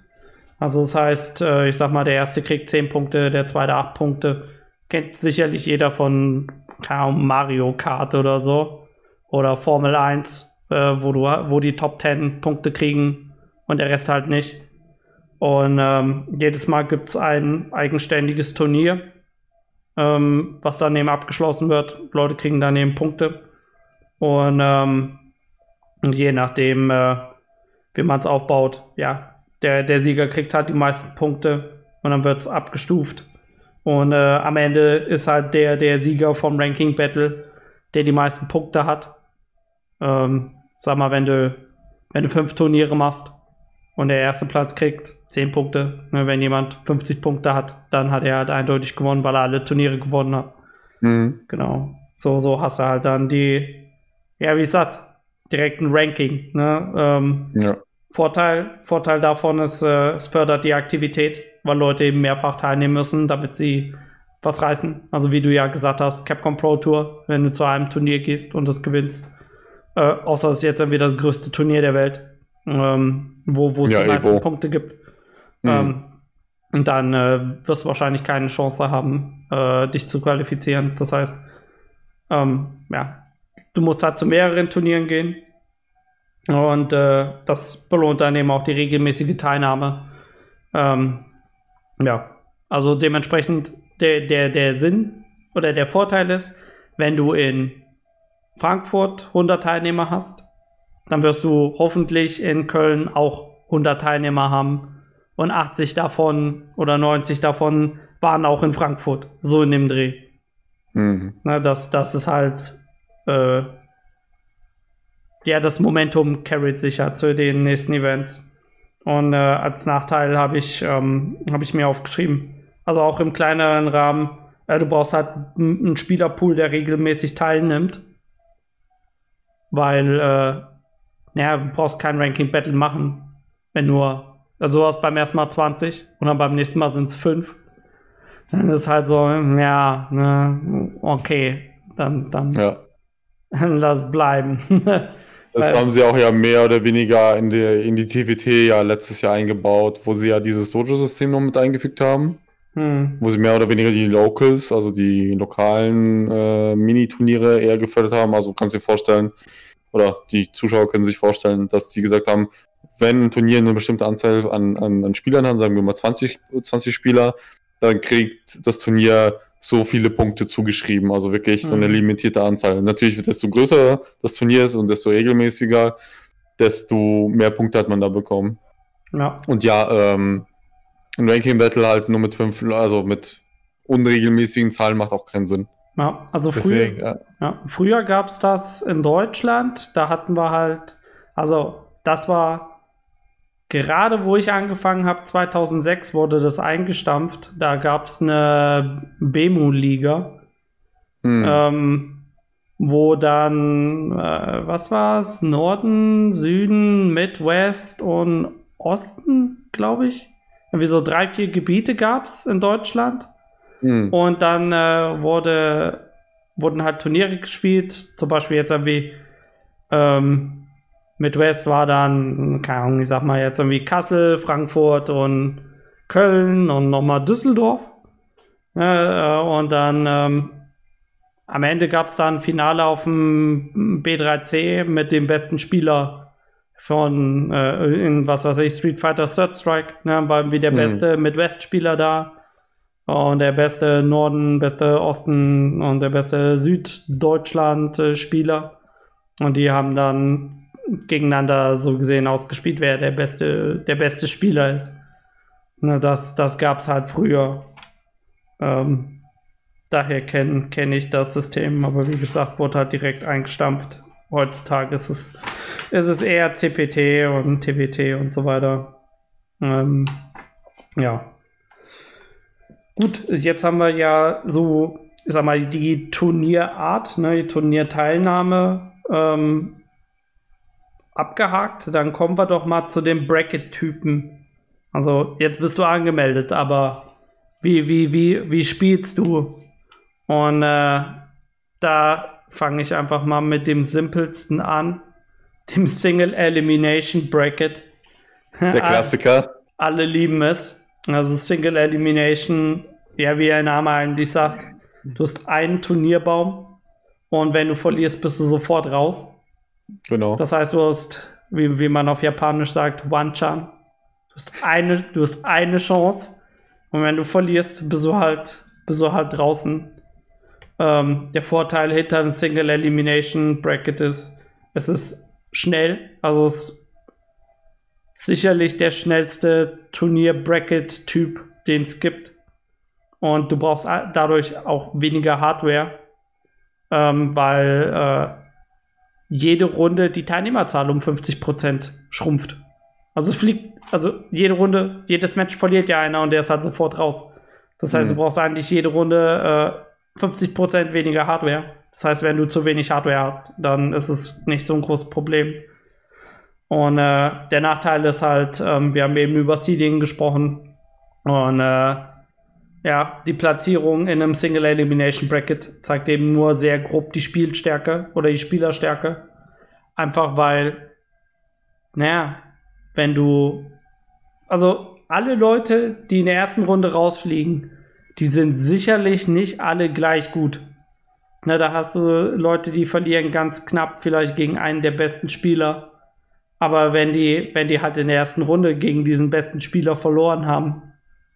Also das heißt, äh, ich sag mal, der erste kriegt 10 Punkte, der zweite 8 Punkte. Kennt sicherlich jeder von Mario Kart oder so. Oder Formel 1, äh, wo, du, wo die Top 10 Punkte kriegen und der Rest halt nicht. Und ähm, jedes Mal gibt es ein eigenständiges Turnier, ähm, was dann eben abgeschlossen wird. Leute kriegen dann eben Punkte. Und, ähm, je nachdem, äh, wie man es aufbaut, ja, der, der Sieger kriegt halt die meisten Punkte und dann wird es abgestuft. Und äh, am Ende ist halt der, der Sieger vom Ranking Battle, der die meisten Punkte hat. Ähm, sag mal, wenn du, wenn du fünf Turniere machst und der erste Platz kriegt 10 Punkte, ne, wenn jemand 50 Punkte hat, dann hat er halt eindeutig gewonnen, weil er alle Turniere gewonnen hat. Mhm. Genau. So, so hast du halt dann die, ja, wie gesagt, direkten Ranking. Ne? Ähm, ja. Vorteil, Vorteil davon ist, äh, es fördert die Aktivität, weil Leute eben mehrfach teilnehmen müssen, damit sie was reißen. Also wie du ja gesagt hast, Capcom Pro Tour, wenn du zu einem Turnier gehst und das gewinnst. Äh, außer es ist jetzt irgendwie das größte Turnier der Welt, ähm, wo, wo es ja, die meisten Punkte gibt. Mhm. Ähm, und dann äh, wirst du wahrscheinlich keine Chance haben, äh, dich zu qualifizieren. Das heißt, ähm, ja, du musst halt zu mehreren Turnieren gehen. Und äh, das belohnt dann eben auch die regelmäßige Teilnahme. Ähm, ja, also dementsprechend der, der, der Sinn oder der Vorteil ist, wenn du in Frankfurt 100 Teilnehmer hast, dann wirst du hoffentlich in Köln auch 100 Teilnehmer haben und 80 davon oder 90 davon waren auch in Frankfurt, so in dem Dreh. Mhm. Na, das, das ist halt äh, ja, das Momentum carried sicher zu den nächsten Events. Und äh, als Nachteil habe ich, ähm, hab ich mir aufgeschrieben, also auch im kleineren Rahmen, äh, du brauchst halt einen Spielerpool, der regelmäßig teilnimmt. Weil, äh, naja, du brauchst kein Ranking-Battle machen, wenn nur, also du hast beim ersten Mal 20 und dann beim nächsten Mal sind es 5. Dann ist halt so, ja, ne, okay, dann, dann ja. lass bleiben. Das haben sie auch ja mehr oder weniger in die, in die TVT ja letztes Jahr eingebaut, wo sie ja dieses Dojo-System noch mit eingefügt haben. Hm. Wo sie mehr oder weniger die Locals, also die lokalen äh, Mini-Turniere eher gefördert haben. Also kannst du dir vorstellen, oder die Zuschauer können sich vorstellen, dass die gesagt haben, wenn ein Turnier eine bestimmte Anzahl an, an, an Spielern hat, sagen wir mal 20, 20 Spieler, dann kriegt das Turnier so viele Punkte zugeschrieben, also wirklich so eine mhm. limitierte Anzahl. Natürlich, desto größer das Turnier ist und desto regelmäßiger, desto mehr Punkte hat man da bekommen. Ja. Und ja, ähm, ein Ranking Battle halt nur mit fünf, also mit unregelmäßigen Zahlen macht auch keinen Sinn. Ja, also Deswegen, früher, ja. ja früher gab es das in Deutschland, da hatten wir halt, also das war gerade wo ich angefangen habe, 2006 wurde das eingestampft. Da gab es eine Bemu-Liga, hm. ähm, wo dann, äh, was war es, Norden, Süden, Midwest und Osten, glaube ich. Irgendwie so drei, vier Gebiete gab es in Deutschland. Hm. Und dann äh, wurde, wurden halt Turniere gespielt, zum Beispiel jetzt irgendwie ähm, Midwest war dann, keine Ahnung, ich sag mal jetzt irgendwie Kassel, Frankfurt und Köln und nochmal Düsseldorf. Ja, äh, und dann ähm, am Ende gab es dann ein Finale auf dem B3C mit dem besten Spieler von, äh, in was weiß ich, Street Fighter Third Strike. Ne, war wie der mhm. beste Midwest-Spieler da. Und der beste Norden, beste Osten und der beste Süddeutschland-Spieler. Und die haben dann gegeneinander so gesehen ausgespielt, wer der beste, der beste Spieler ist. Na, das, das gab es halt früher. Ähm, daher kenne kenn ich das System, aber wie gesagt, wurde halt direkt eingestampft. Heutzutage ist es, ist es eher CPT und TBT und so weiter. Ähm, ja. Gut, jetzt haben wir ja so, ich sag mal, die Turnierart, ne, die Turnierteilnahme. Ähm, abgehakt. Dann kommen wir doch mal zu den Bracket-Typen. Also, jetzt bist du angemeldet, aber wie, wie, wie, wie spielst du? Und äh, da fange ich einfach mal mit dem simpelsten an. Dem Single Elimination Bracket. Der Klassiker. Alle lieben es. Also Single Elimination, ja, wie ein Name eigentlich sagt, du hast einen Turnierbaum und wenn du verlierst, bist du sofort raus. Genau. Das heißt, du hast, wie, wie man auf Japanisch sagt, One-Chan. Du hast eine, du hast eine Chance. Und wenn du verlierst, bist du halt, bist du halt draußen. Ähm, der Vorteil hinter einem Single Elimination Bracket ist, es ist schnell, also es sicherlich der schnellste Turnier-Bracket-Typ, den es gibt. Und du brauchst dadurch auch weniger Hardware, ähm, weil äh, jede Runde die Teilnehmerzahl um 50% schrumpft. Also es fliegt, also jede Runde, jedes Match verliert ja einer und der ist halt sofort raus. Das heißt, mhm. du brauchst eigentlich jede Runde äh, 50% weniger Hardware. Das heißt, wenn du zu wenig Hardware hast, dann ist es nicht so ein großes Problem. Und äh, der Nachteil ist halt, ähm, wir haben eben über Seeding gesprochen. Und äh, ja, die Platzierung in einem Single Elimination Bracket zeigt eben nur sehr grob die Spielstärke oder die Spielerstärke. Einfach weil, naja, wenn du, also alle Leute, die in der ersten Runde rausfliegen, die sind sicherlich nicht alle gleich gut. Na, da hast du Leute, die verlieren ganz knapp vielleicht gegen einen der besten Spieler. Aber wenn die, wenn die halt in der ersten Runde gegen diesen besten Spieler verloren haben,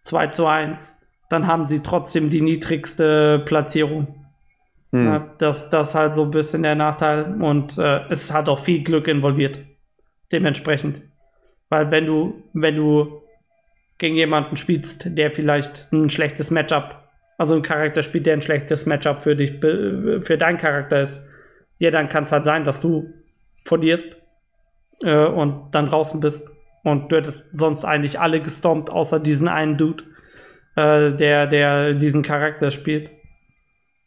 2 zu 1, dann haben sie trotzdem die niedrigste Platzierung. Hm. Ja, das, das ist halt so ein bisschen der Nachteil und äh, es hat auch viel Glück involviert. Dementsprechend. Weil wenn du, wenn du gegen jemanden spielst, der vielleicht ein schlechtes Matchup, also ein Charakter spielt, der ein schlechtes Matchup für dich, für deinen Charakter ist, ja, dann kann es halt sein, dass du verlierst äh, und dann draußen bist. Und du hättest sonst eigentlich alle gestompt, außer diesen einen Dude äh, der, der diesen Charakter spielt.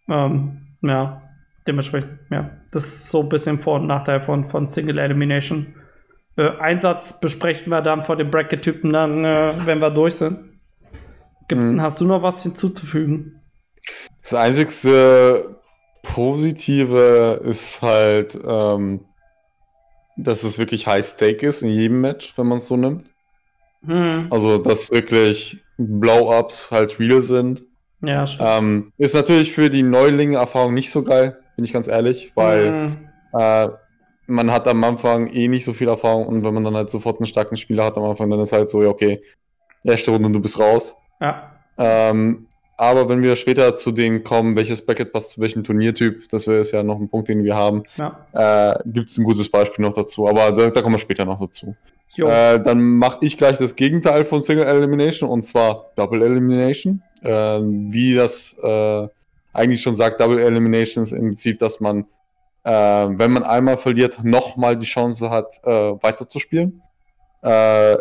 Ähm, ja, dementsprechend, ja. Das ist so ein bisschen Vor- und Nachteil von, von Single Elimination. Äh, Einsatz besprechen wir dann vor dem Bracket-Typen dann, äh, wenn wir durch sind. Mhm. Hast du noch was hinzuzufügen? Das einzigste Positive ist halt, ähm, dass es wirklich High Stake ist in jedem Match, wenn man es so nimmt. Mhm. Also, dass wirklich Blow-Ups halt real sind. Ja, stimmt. Ähm, ist natürlich für die Neulinge-Erfahrung nicht so geil, bin ich ganz ehrlich, weil mhm. äh, man hat am Anfang eh nicht so viel Erfahrung und wenn man dann halt sofort einen starken Spieler hat am Anfang, dann ist halt so, ja, okay, erste Runde und du bist raus. Ja. Ähm, aber wenn wir später zu denen kommen, welches Bracket passt zu welchem Turniertyp, das wäre ja noch ein Punkt, den wir haben, ja. äh, gibt es ein gutes Beispiel noch dazu. Aber da, da kommen wir später noch dazu. Äh, dann mache ich gleich das Gegenteil von Single Elimination und zwar Double Elimination. Äh, wie das äh, eigentlich schon sagt, Double Elimination ist im Prinzip, dass man, äh, wenn man einmal verliert, nochmal die Chance hat, äh, weiterzuspielen. Äh,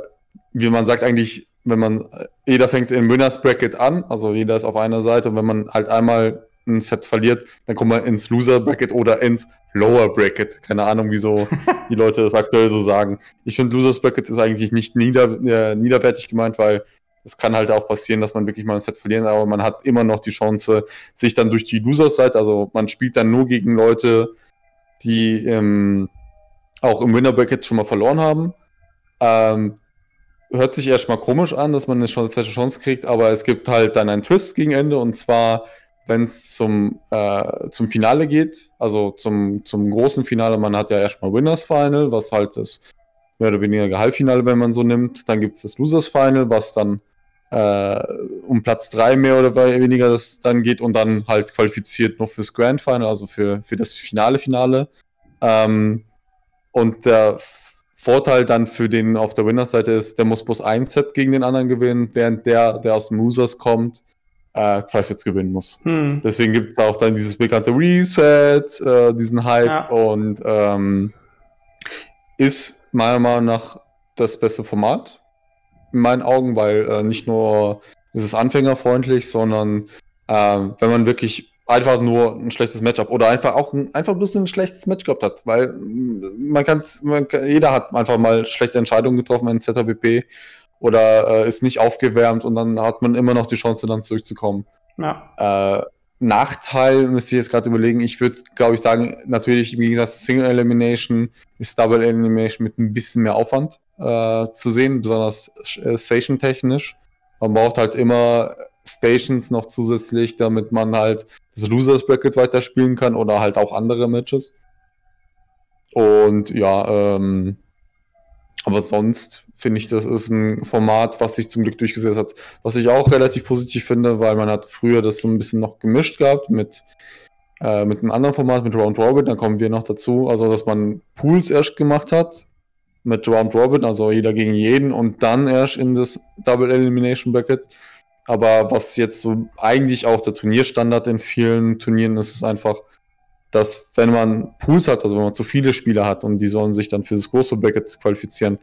wie man sagt eigentlich, wenn man, jeder fängt im Winners Bracket an, also jeder ist auf einer Seite und wenn man halt einmal ein Set verliert, dann kommt man ins Loser Bracket oder ins Lower Bracket. Keine Ahnung, wieso die Leute das aktuell so sagen. Ich finde, Losers Bracket ist eigentlich nicht nieder, äh, niederwertig gemeint, weil es kann halt auch passieren, dass man wirklich mal ein Set verliert, aber man hat immer noch die Chance, sich dann durch die Losers-Seite, also man spielt dann nur gegen Leute, die ähm, auch im Winner Bracket schon mal verloren haben. Ähm, hört sich erstmal komisch an, dass man eine zweite Chance kriegt, aber es gibt halt dann einen Twist gegen Ende und zwar wenn es zum, äh, zum Finale geht, also zum, zum großen Finale, man hat ja erstmal Winners Final, was halt das mehr oder weniger Halbfinale, wenn man so nimmt. Dann gibt es das Losers Final, was dann äh, um Platz 3 mehr oder weniger das dann geht und dann halt qualifiziert noch fürs Grand Final, also für, für das Finale Finale. Ähm, und der Vorteil dann für den auf der Winners-Seite ist, der muss bloß ein Set gegen den anderen gewinnen, während der, der aus dem Losers kommt, äh, zwei Sets gewinnen muss. Hm. Deswegen gibt es auch dann dieses bekannte Reset, äh, diesen Hype ja. und ähm, ist meiner Meinung nach das beste Format in meinen Augen, weil äh, nicht nur ist es anfängerfreundlich, sondern äh, wenn man wirklich einfach nur ein schlechtes Matchup oder einfach auch ein, einfach bloß ein schlechtes Match gehabt hat, weil man kann, man kann jeder hat einfach mal schlechte Entscheidungen getroffen in ZHBP oder äh, ist nicht aufgewärmt und dann hat man immer noch die Chance, dann zurückzukommen. Ja. Äh, Nachteil müsste ich jetzt gerade überlegen. Ich würde, glaube ich, sagen, natürlich im Gegensatz zu Single Elimination ist Double Elimination mit ein bisschen mehr Aufwand äh, zu sehen, besonders äh, station-technisch. Man braucht halt immer Stations noch zusätzlich, damit man halt das Losers Bracket weiterspielen kann oder halt auch andere Matches. Und ja, ähm, aber sonst finde ich, das ist ein Format, was sich zum Glück durchgesetzt hat. Was ich auch relativ positiv finde, weil man hat früher das so ein bisschen noch gemischt gehabt mit, äh, mit einem anderen Format, mit Round Robin, da kommen wir noch dazu. Also, dass man Pools erst gemacht hat mit Round Robin, also jeder gegen jeden und dann erst in das Double Elimination Bracket. Aber was jetzt so eigentlich auch der Turnierstandard in vielen Turnieren ist, ist einfach, dass wenn man Pools hat, also wenn man zu viele Spieler hat und die sollen sich dann für das große Bracket qualifizieren,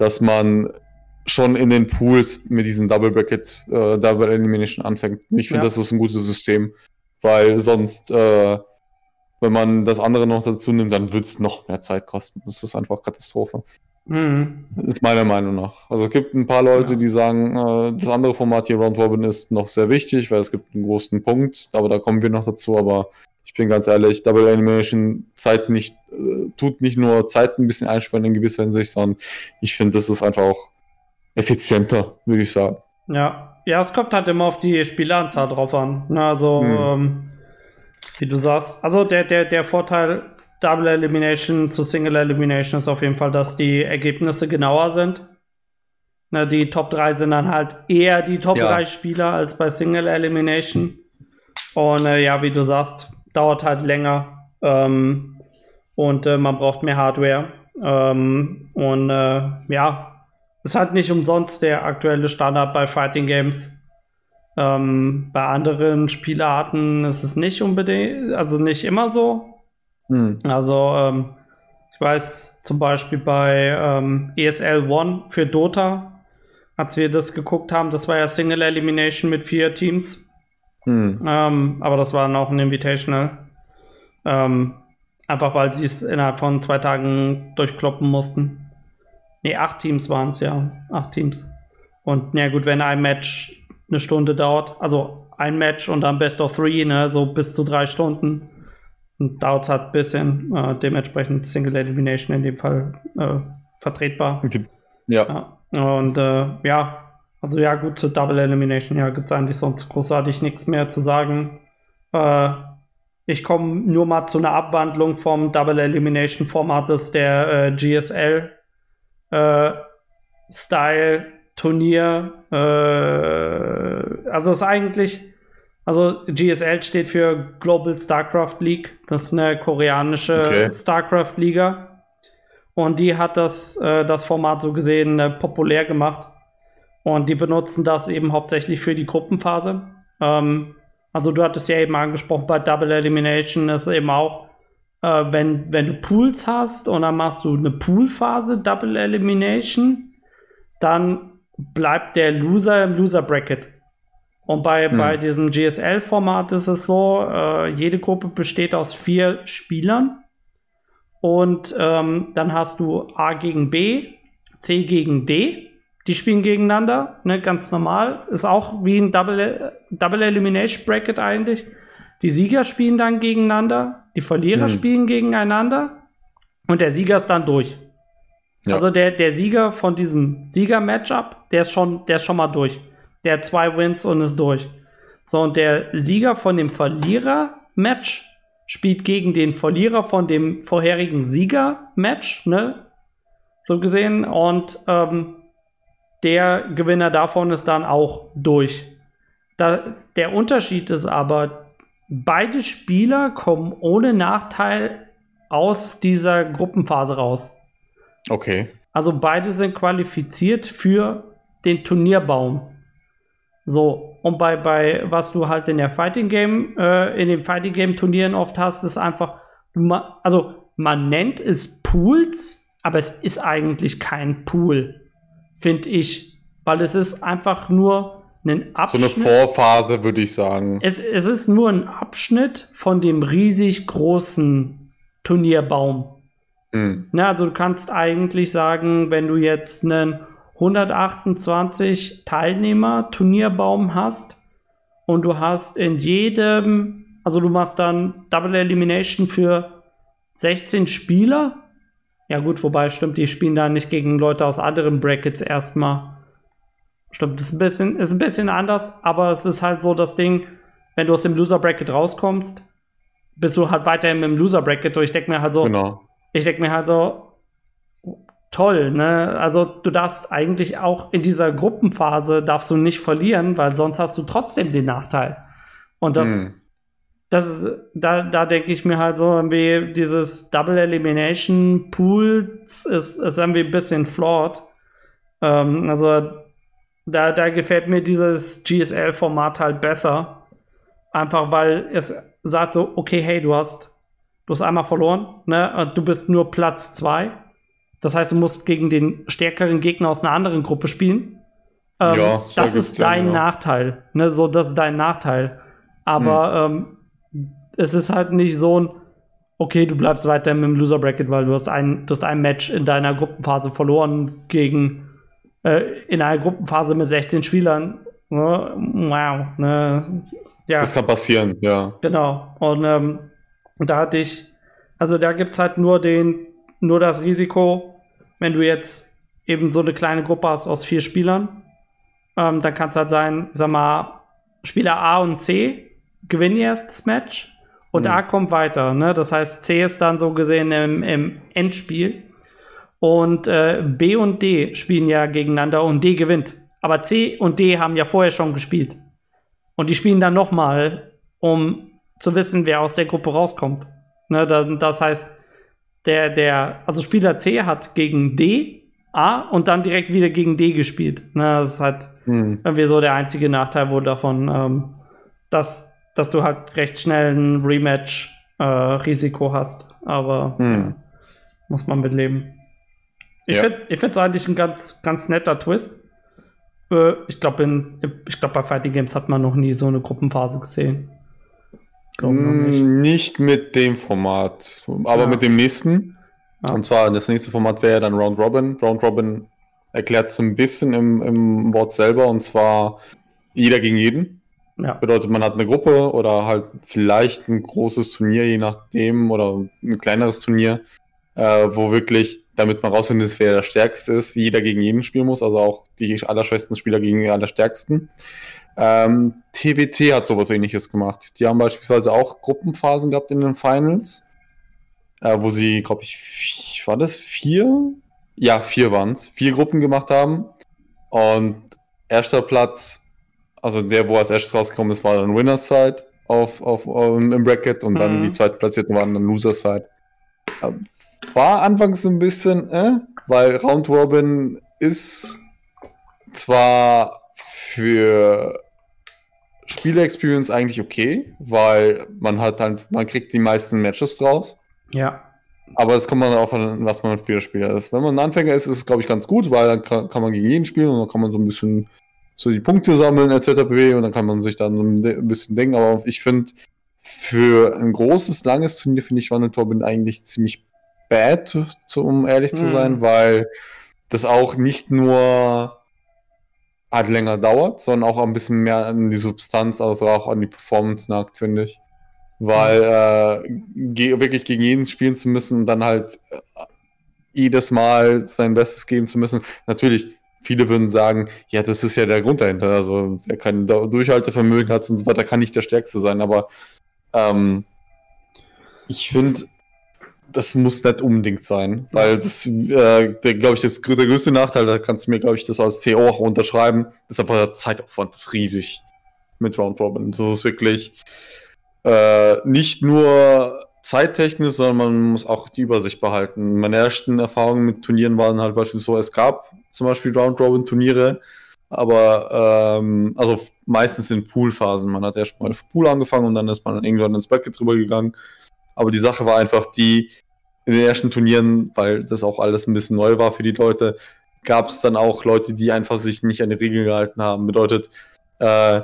dass man schon in den Pools mit diesem Double Bracket, äh, Double Elimination anfängt. Ich finde, ja. das ist ein gutes System, weil sonst, äh, wenn man das andere noch dazu nimmt, dann wird es noch mehr Zeit kosten. Das ist einfach Katastrophe. Mhm. Ist meiner Meinung nach. Also es gibt ein paar Leute, ja. die sagen, äh, das andere Format hier Round Robin ist noch sehr wichtig, weil es gibt einen großen Punkt, aber da kommen wir noch dazu, aber ich bin ganz ehrlich, Double Animation Zeit nicht, äh, tut nicht nur Zeit ein bisschen einsparen in gewisser Hinsicht, sondern ich finde, das ist einfach auch effizienter, würde ich sagen. Ja. Ja, es kommt halt immer auf die Spieleranzahl drauf an. Also, hm. ähm, wie du sagst. Also der, der, der Vorteil Double Elimination zu Single Elimination ist auf jeden Fall, dass die Ergebnisse genauer sind. Na, die Top 3 sind dann halt eher die Top ja. 3 Spieler als bei Single Elimination. Und äh, ja, wie du sagst, dauert halt länger. Ähm, und äh, man braucht mehr Hardware. Ähm, und äh, ja, ist halt nicht umsonst der aktuelle Standard bei Fighting Games. Ähm, bei anderen Spielarten ist es nicht unbedingt, also nicht immer so. Hm. Also, ähm, ich weiß zum Beispiel bei ähm, ESL One für Dota, als wir das geguckt haben, das war ja Single Elimination mit vier Teams. Hm. Ähm, aber das war auch ein Invitational. Ähm, einfach weil sie es innerhalb von zwei Tagen durchkloppen mussten. Ne, acht Teams waren es, ja. Acht Teams. Und ja gut, wenn ein Match eine Stunde dauert, also ein Match und dann Best of Three, ne, so bis zu drei Stunden, dauert es halt ein bisschen. Äh, dementsprechend Single Elimination in dem Fall äh, vertretbar. Okay. Ja. ja. Und äh, ja, also ja, gut, zu Double Elimination, ja, gibt es eigentlich sonst großartig nichts mehr zu sagen. Äh, ich komme nur mal zu einer Abwandlung vom Double Elimination Format des der äh, GSL äh, Style Turnier. Äh, also ist eigentlich, also GSL steht für Global StarCraft League. Das ist eine koreanische okay. StarCraft Liga. Und die hat das, äh, das Format so gesehen äh, populär gemacht. Und die benutzen das eben hauptsächlich für die Gruppenphase. Ähm, also du hattest ja eben angesprochen, bei Double Elimination ist eben auch, äh, wenn, wenn du Pools hast und dann machst du eine Poolphase, Double Elimination, dann bleibt der Loser im Loser Bracket. Und bei, hm. bei diesem GSL-Format ist es so, äh, jede Gruppe besteht aus vier Spielern. Und ähm, dann hast du A gegen B, C gegen D. Die spielen gegeneinander, ne, ganz normal. Ist auch wie ein Double, Double Elimination Bracket eigentlich. Die Sieger spielen dann gegeneinander, die Verlierer hm. spielen gegeneinander und der Sieger ist dann durch. Ja. Also der, der Sieger von diesem Sieger-Matchup, der ist schon, der ist schon mal durch. Der hat zwei Wins und ist durch. So, und der Sieger von dem Verlierer-Match spielt gegen den Verlierer von dem vorherigen Sieger-Match, ne? So gesehen. Und ähm, der Gewinner davon ist dann auch durch. Da, der Unterschied ist aber, beide Spieler kommen ohne Nachteil aus dieser Gruppenphase raus. Okay. Also beide sind qualifiziert für den Turnierbaum. So, und bei, bei was du halt in der Fighting Game, äh, in den Fighting Game Turnieren oft hast, ist einfach, also man nennt es Pools, aber es ist eigentlich kein Pool finde ich. Weil es ist einfach nur ein Abschnitt. So eine Vorphase, würde ich sagen. Es, es ist nur ein Abschnitt von dem riesig großen Turnierbaum. Mhm. Na, also du kannst eigentlich sagen, wenn du jetzt einen 128 Teilnehmer Turnierbaum hast und du hast in jedem, also du machst dann Double Elimination für 16 Spieler ja, gut, wobei stimmt, die spielen da nicht gegen Leute aus anderen Brackets erstmal. Stimmt, ist ein bisschen, ist ein bisschen anders, aber es ist halt so das Ding, wenn du aus dem Loser Bracket rauskommst, bist du halt weiterhin im Loser Bracket. Und ich denke mir halt so, genau. ich denke mir halt so, toll, ne? Also du darfst eigentlich auch in dieser Gruppenphase darfst du nicht verlieren, weil sonst hast du trotzdem den Nachteil. Und das, hm. Das ist, da, da denke ich mir halt so, irgendwie dieses Double Elimination Pools ist, ist irgendwie ein bisschen flawed. Ähm, also da, da gefällt mir dieses GSL-Format halt besser. Einfach weil es sagt so, okay, hey, du hast, du hast einmal verloren, ne? Du bist nur Platz zwei. Das heißt, du musst gegen den stärkeren Gegner aus einer anderen Gruppe spielen. Ähm, ja, das ist dein ja. Nachteil. Ne? So, das ist dein Nachteil. Aber hm. ähm, es ist halt nicht so ein, okay, du bleibst weiter im Loser Bracket, weil du hast ein, du hast ein Match in deiner Gruppenphase verloren gegen äh, in einer Gruppenphase mit 16 Spielern. Ne? Wow. Ne? Ja. Das kann passieren, ja. Genau. Und ähm, da hatte ich, also da gibt es halt nur den, nur das Risiko, wenn du jetzt eben so eine kleine Gruppe hast aus vier Spielern, ähm, dann kann es halt sein, sag mal, Spieler A und C gewinnen erst das Match und mhm. A kommt weiter. Ne? Das heißt, C ist dann so gesehen im, im Endspiel und äh, B und D spielen ja gegeneinander und D gewinnt. Aber C und D haben ja vorher schon gespielt. Und die spielen dann nochmal, um zu wissen, wer aus der Gruppe rauskommt. Ne, das heißt, der, der, also Spieler C hat gegen D, A und dann direkt wieder gegen D gespielt. Ne, das ist halt hm. irgendwie so der einzige Nachteil wohl davon, ähm, dass, dass du halt recht schnell ein Rematch-Risiko äh, hast. Aber hm. ja, muss man mitleben. Ich ja. finde es eigentlich ein ganz, ganz netter Twist. Äh, ich glaube, glaub, bei Fighting Games hat man noch nie so eine Gruppenphase gesehen. Nicht. nicht. mit dem Format, aber ja. mit dem nächsten. Ja. Und zwar das nächste Format wäre dann Round Robin. Round Robin erklärt es ein bisschen im, im Wort selber und zwar jeder gegen jeden. Ja. Bedeutet, man hat eine Gruppe oder halt vielleicht ein großes Turnier, je nachdem, oder ein kleineres Turnier, äh, wo wirklich damit man rausfindet, wer der Stärkste ist, jeder gegen jeden spielen muss, also auch die allerschwächsten Spieler gegen die allerstärksten. Ähm, TWT hat sowas ähnliches gemacht. Die haben beispielsweise auch Gruppenphasen gehabt in den Finals, äh, wo sie, glaube ich, war das vier? Ja, vier waren es. Vier Gruppen gemacht haben. Und erster Platz, also der, wo als erstes rausgekommen ist, war dann Winner's Side auf, auf, auf im Bracket und mhm. dann die zweitplatzierten waren dann Loser's Side. Ähm, war anfangs ein bisschen, äh, weil Round Robin ist zwar für Spiele-Experience eigentlich okay, weil man hat dann, man kriegt die meisten Matches draus. Ja. Aber es kommt man darauf an, was man für Spieler ist. Wenn man ein Anfänger ist, ist es, glaube ich, ganz gut, weil dann kann, kann, man gegen jeden spielen und dann kann man so ein bisschen so die Punkte sammeln, etc. und dann kann man sich dann so ein bisschen denken. Aber ich finde, für ein großes, langes Turnier finde ich Robin eigentlich ziemlich bad, um ehrlich zu sein, mhm. weil das auch nicht nur halt länger dauert, sondern auch ein bisschen mehr an die Substanz, also auch an die Performance nagt, finde ich. Weil äh, ge wirklich gegen jeden spielen zu müssen und dann halt äh, jedes Mal sein Bestes geben zu müssen. Natürlich, viele würden sagen, ja, das ist ja der Grund dahinter. Also wer kein Durchhaltevermögen hat und so weiter, kann nicht der Stärkste sein. Aber ähm, ich finde, das muss nicht unbedingt sein, weil das, äh, glaube ich, das, der größte Nachteil, da kannst du mir, glaube ich, das als TO auch unterschreiben, ist einfach der Zeitaufwand, das ist riesig mit Round Robin. Das ist wirklich äh, nicht nur zeittechnisch, sondern man muss auch die Übersicht behalten. Meine ersten Erfahrungen mit Turnieren waren halt beispielsweise, es gab zum Beispiel Round Robin Turniere, aber ähm, also meistens in Poolphasen. Man hat erst mal Pool angefangen und dann ist man irgendwann ins Bracket drüber gegangen. Aber die Sache war einfach die, in den ersten Turnieren, weil das auch alles ein bisschen neu war für die Leute, gab es dann auch Leute, die einfach sich nicht an die Regeln gehalten haben. Bedeutet, äh,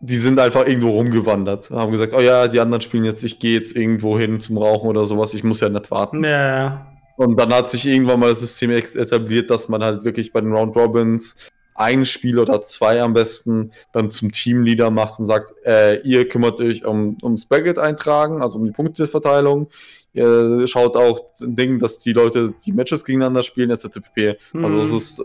die sind einfach irgendwo rumgewandert, haben gesagt, oh ja, die anderen spielen jetzt, ich gehe jetzt irgendwo hin zum Rauchen oder sowas, ich muss ja nicht warten. Ja. Und dann hat sich irgendwann mal das System etabliert, dass man halt wirklich bei den Round Robins ein Spiel oder zwei am besten dann zum Teamleader macht und sagt, äh, ihr kümmert euch um, ums Bracket eintragen, also um die Punkteverteilung. Ihr schaut auch ein Ding, dass die Leute die Matches gegeneinander spielen, etc. pp. Mhm. Also es ist,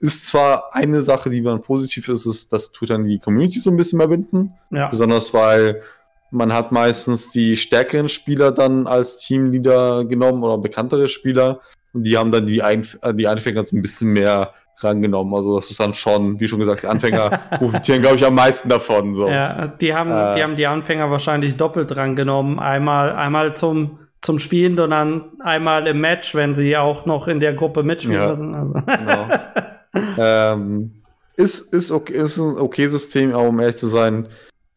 ist zwar eine Sache, die dann positiv ist, ist, das tut dann die Community so ein bisschen mehr binden. Ja. Besonders weil man hat meistens die stärkeren Spieler dann als Teamleader genommen oder bekanntere Spieler. Und die haben dann die, Einf die Anfänger so ein bisschen mehr rangenommen. Also das ist dann schon, wie schon gesagt, die Anfänger profitieren, glaube ich, am meisten davon. So. Ja, die haben, äh, die haben die Anfänger wahrscheinlich doppelt drangenommen. Einmal, einmal zum, zum Spielen und dann einmal im Match, wenn sie auch noch in der Gruppe mitspielen ja, müssen. Also. Genau. ähm, ist, ist, okay, ist ein okay System, aber um ehrlich zu sein,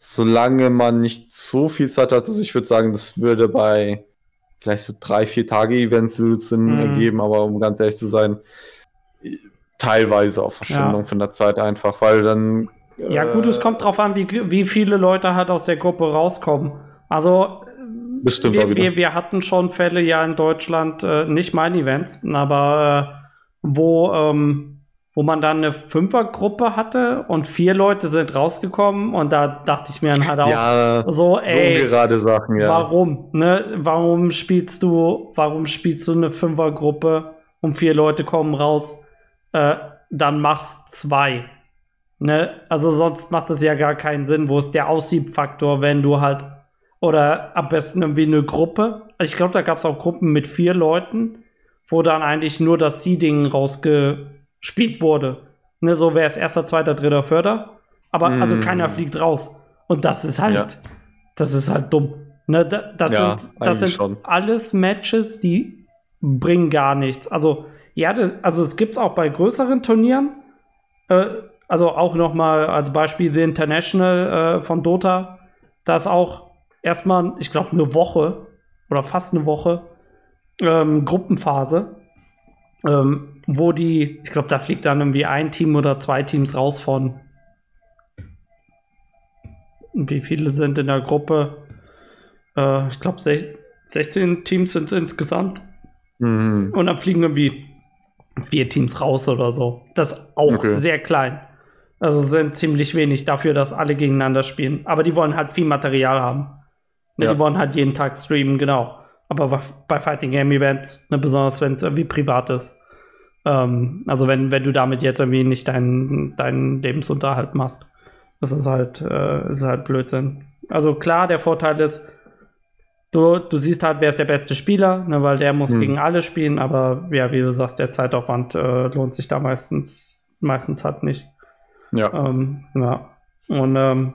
solange man nicht so viel Zeit hat, also ich würde sagen, das würde bei vielleicht so drei, vier Tage Events würde es Sinn mhm. ergeben, aber um ganz ehrlich zu sein, teilweise auch Verschwendung ja. von der Zeit einfach, weil dann. Ja, gut, es äh, kommt drauf an, wie, wie viele Leute halt aus der Gruppe rauskommen. Also, Bestimmt wir, wir, wir, hatten schon Fälle ja in Deutschland, äh, nicht mein Events, aber äh, wo, ähm, wo man dann eine Fünfergruppe hatte und vier Leute sind rausgekommen und da dachte ich mir dann halt auch ja, so, ey, so gerade Sachen, ja. warum, ne? Warum spielst du, warum spielst du eine Fünfergruppe und vier Leute kommen raus? äh, dann machst zwei. Ne? Also sonst macht es ja gar keinen Sinn. Wo ist der Aussiebfaktor, wenn du halt oder am besten irgendwie eine Gruppe. Also ich glaube, da gab es auch Gruppen mit vier Leuten, wo dann eigentlich nur das Seeding rausgespielt wurde. Ne, so wäre es erster, zweiter, dritter, vierter. Aber mm. also keiner fliegt raus. Und das ist halt, ja. das ist halt dumm. Ne, das ja, sind, das sind alles Matches, die bringen gar nichts. Also ja, das, also es gibt es auch bei größeren Turnieren. Äh, also auch noch mal als Beispiel The International äh, von Dota. Da ist auch erstmal, ich glaube, eine Woche oder fast eine Woche ähm, Gruppenphase, ähm, wo die, ich glaube, da fliegt dann irgendwie ein Team oder zwei Teams raus von. Wie viele sind in der Gruppe? Äh, ich glaube, 16 Teams sind es insgesamt. Mhm. Und dann fliegen irgendwie vier Teams raus oder so. Das ist auch okay. sehr klein. Also sind ziemlich wenig dafür, dass alle gegeneinander spielen. Aber die wollen halt viel Material haben. Ja. Die wollen halt jeden Tag streamen, genau. Aber bei Fighting Game Events, ne, besonders wenn es irgendwie privat ist. Ähm, also wenn, wenn du damit jetzt irgendwie nicht deinen, deinen Lebensunterhalt machst. Das ist halt, äh, ist halt Blödsinn. Also klar, der Vorteil ist, Du, du siehst halt, wer ist der beste Spieler, ne, weil der muss hm. gegen alle spielen, aber ja, wie du sagst, der Zeitaufwand äh, lohnt sich da meistens, meistens halt nicht. Ja. Ähm, ja. Und ähm,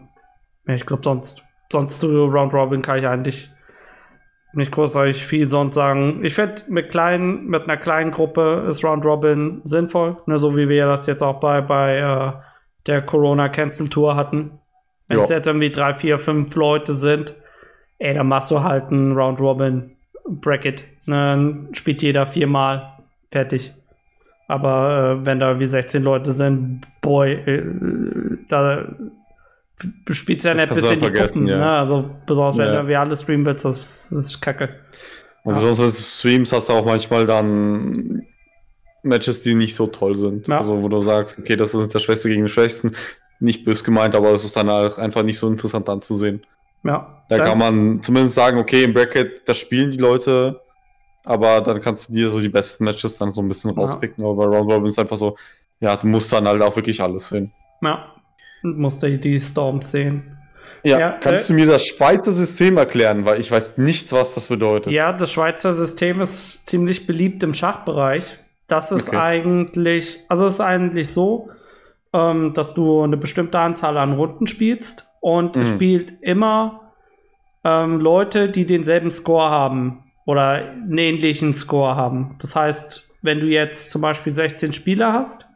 ja, ich glaube, sonst, sonst zu Round Robin kann ich eigentlich nicht großartig viel sonst sagen. Ich finde, mit kleinen, mit einer kleinen Gruppe ist Round Robin sinnvoll, ne, so wie wir das jetzt auch bei, bei äh, der Corona Cancel Tour hatten. Wenn es jetzt irgendwie drei, vier, fünf Leute sind, ey, dann machst du halt ein Round Robin Bracket. Ne? Dann spielt jeder viermal. Fertig. Aber äh, wenn da wie 16 Leute sind, boy, äh, da spielt ja nicht bis in die Puppen. Ja. Ne? Also besonders ja. wenn du wie alle streamen willst, das, das ist kacke. Und besonders wenn du streamst, hast du auch manchmal dann Matches, die nicht so toll sind. Ja. Also wo du sagst, okay, das ist der Schwächste gegen den Schwächsten. Nicht bös gemeint, aber es ist dann auch einfach nicht so interessant anzusehen. Ja. Da kann man zumindest sagen, okay, im Bracket, da spielen die Leute, aber dann kannst du dir so die besten Matches dann so ein bisschen rauspicken. Ja. Aber bei Round Robin ist einfach so, ja, du musst dann halt auch wirklich alles sehen. Ja. Und musst du die Storms sehen. Ja, ja kannst äh, du mir das Schweizer System erklären, weil ich weiß nichts, was das bedeutet. Ja, das Schweizer System ist ziemlich beliebt im Schachbereich. Das ist okay. eigentlich, also es ist eigentlich so, ähm, dass du eine bestimmte Anzahl an Runden spielst und mhm. es spielt immer ähm, Leute, die denselben Score haben oder einen ähnlichen Score haben. Das heißt, wenn du jetzt zum Beispiel 16 Spieler hast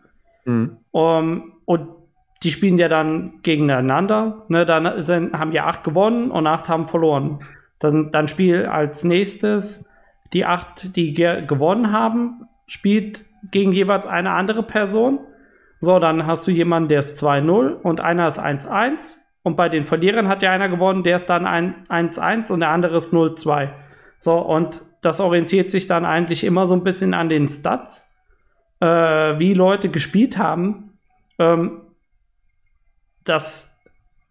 mhm. um, und die spielen ja dann gegeneinander, ne, dann sind, haben ja acht gewonnen und acht haben verloren. Dann, dann spiel als nächstes die acht, die ge gewonnen haben, spielt gegen jeweils eine andere Person. So, dann hast du jemanden, der ist 2-0 und einer ist 1-1 und bei den Verlierern hat ja einer gewonnen, der ist dann 1-1 und der andere ist 0-2. So, und das orientiert sich dann eigentlich immer so ein bisschen an den Stats, äh, wie Leute gespielt haben. Ähm, das,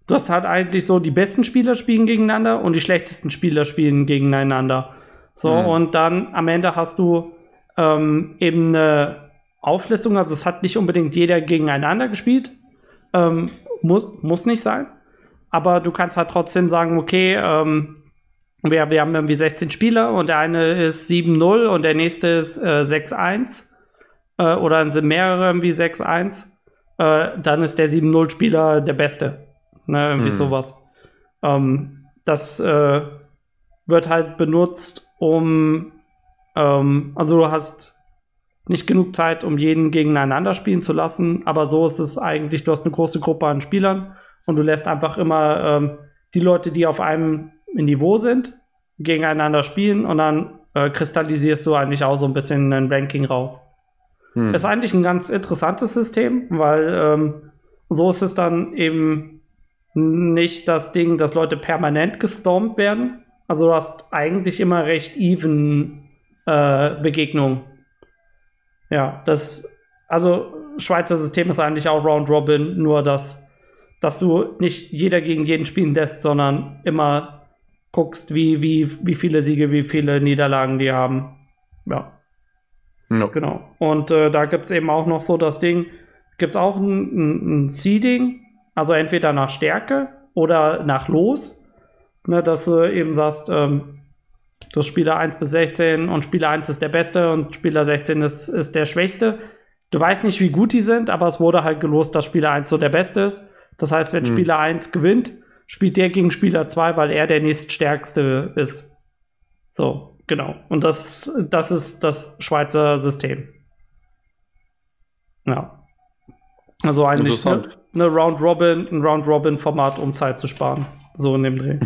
du hast halt eigentlich so, die besten Spieler spielen gegeneinander und die schlechtesten Spieler spielen gegeneinander. So, mhm. und dann am Ende hast du ähm, eben eine Auflistung, also es hat nicht unbedingt jeder gegeneinander gespielt. Ähm, muss, muss nicht sein aber du kannst halt trotzdem sagen, okay, ähm, wir, wir haben irgendwie 16 Spieler und der eine ist 7-0 und der nächste ist äh, 6-1. äh, oder sind mehrere irgendwie 6-1, äh, dann ist der 7-0-Spieler der Beste. Ne, irgendwie hm. sowas. Ähm, das äh, wird halt benutzt, um, ähm, also du hast nicht genug Zeit, um jeden gegeneinander spielen zu lassen, aber so ist es eigentlich, du hast eine große Gruppe an Spielern und du lässt einfach immer ähm, die Leute, die auf einem Niveau sind, gegeneinander spielen und dann äh, kristallisierst du eigentlich auch so ein bisschen ein Ranking raus. Hm. Ist eigentlich ein ganz interessantes System, weil ähm, so ist es dann eben nicht das Ding, dass Leute permanent gestormt werden. Also du hast eigentlich immer recht even äh, Begegnungen. Ja, das, also Schweizer System ist eigentlich auch Round Robin, nur dass, dass du nicht jeder gegen jeden spielen lässt, sondern immer guckst, wie, wie, wie viele Siege, wie viele Niederlagen die haben. Ja. No. Genau. Und äh, da gibt es eben auch noch so das Ding, gibt es auch ein, ein, ein, Seeding, also entweder nach Stärke oder nach Los, ne, dass du eben sagst, ähm, du Spieler 1 bis 16 und Spieler 1 ist der Beste und Spieler 16 ist, ist der Schwächste. Du weißt nicht, wie gut die sind, aber es wurde halt gelost, dass Spieler 1 so der Beste ist. Das heißt, wenn hm. Spieler 1 gewinnt, spielt der gegen Spieler 2, weil er der nächststärkste ist. So, genau. Und das, das ist das Schweizer System. Ja. Also eigentlich eine, eine Round Robin, ein Round Robin Format, um Zeit zu sparen. So in dem Dreh.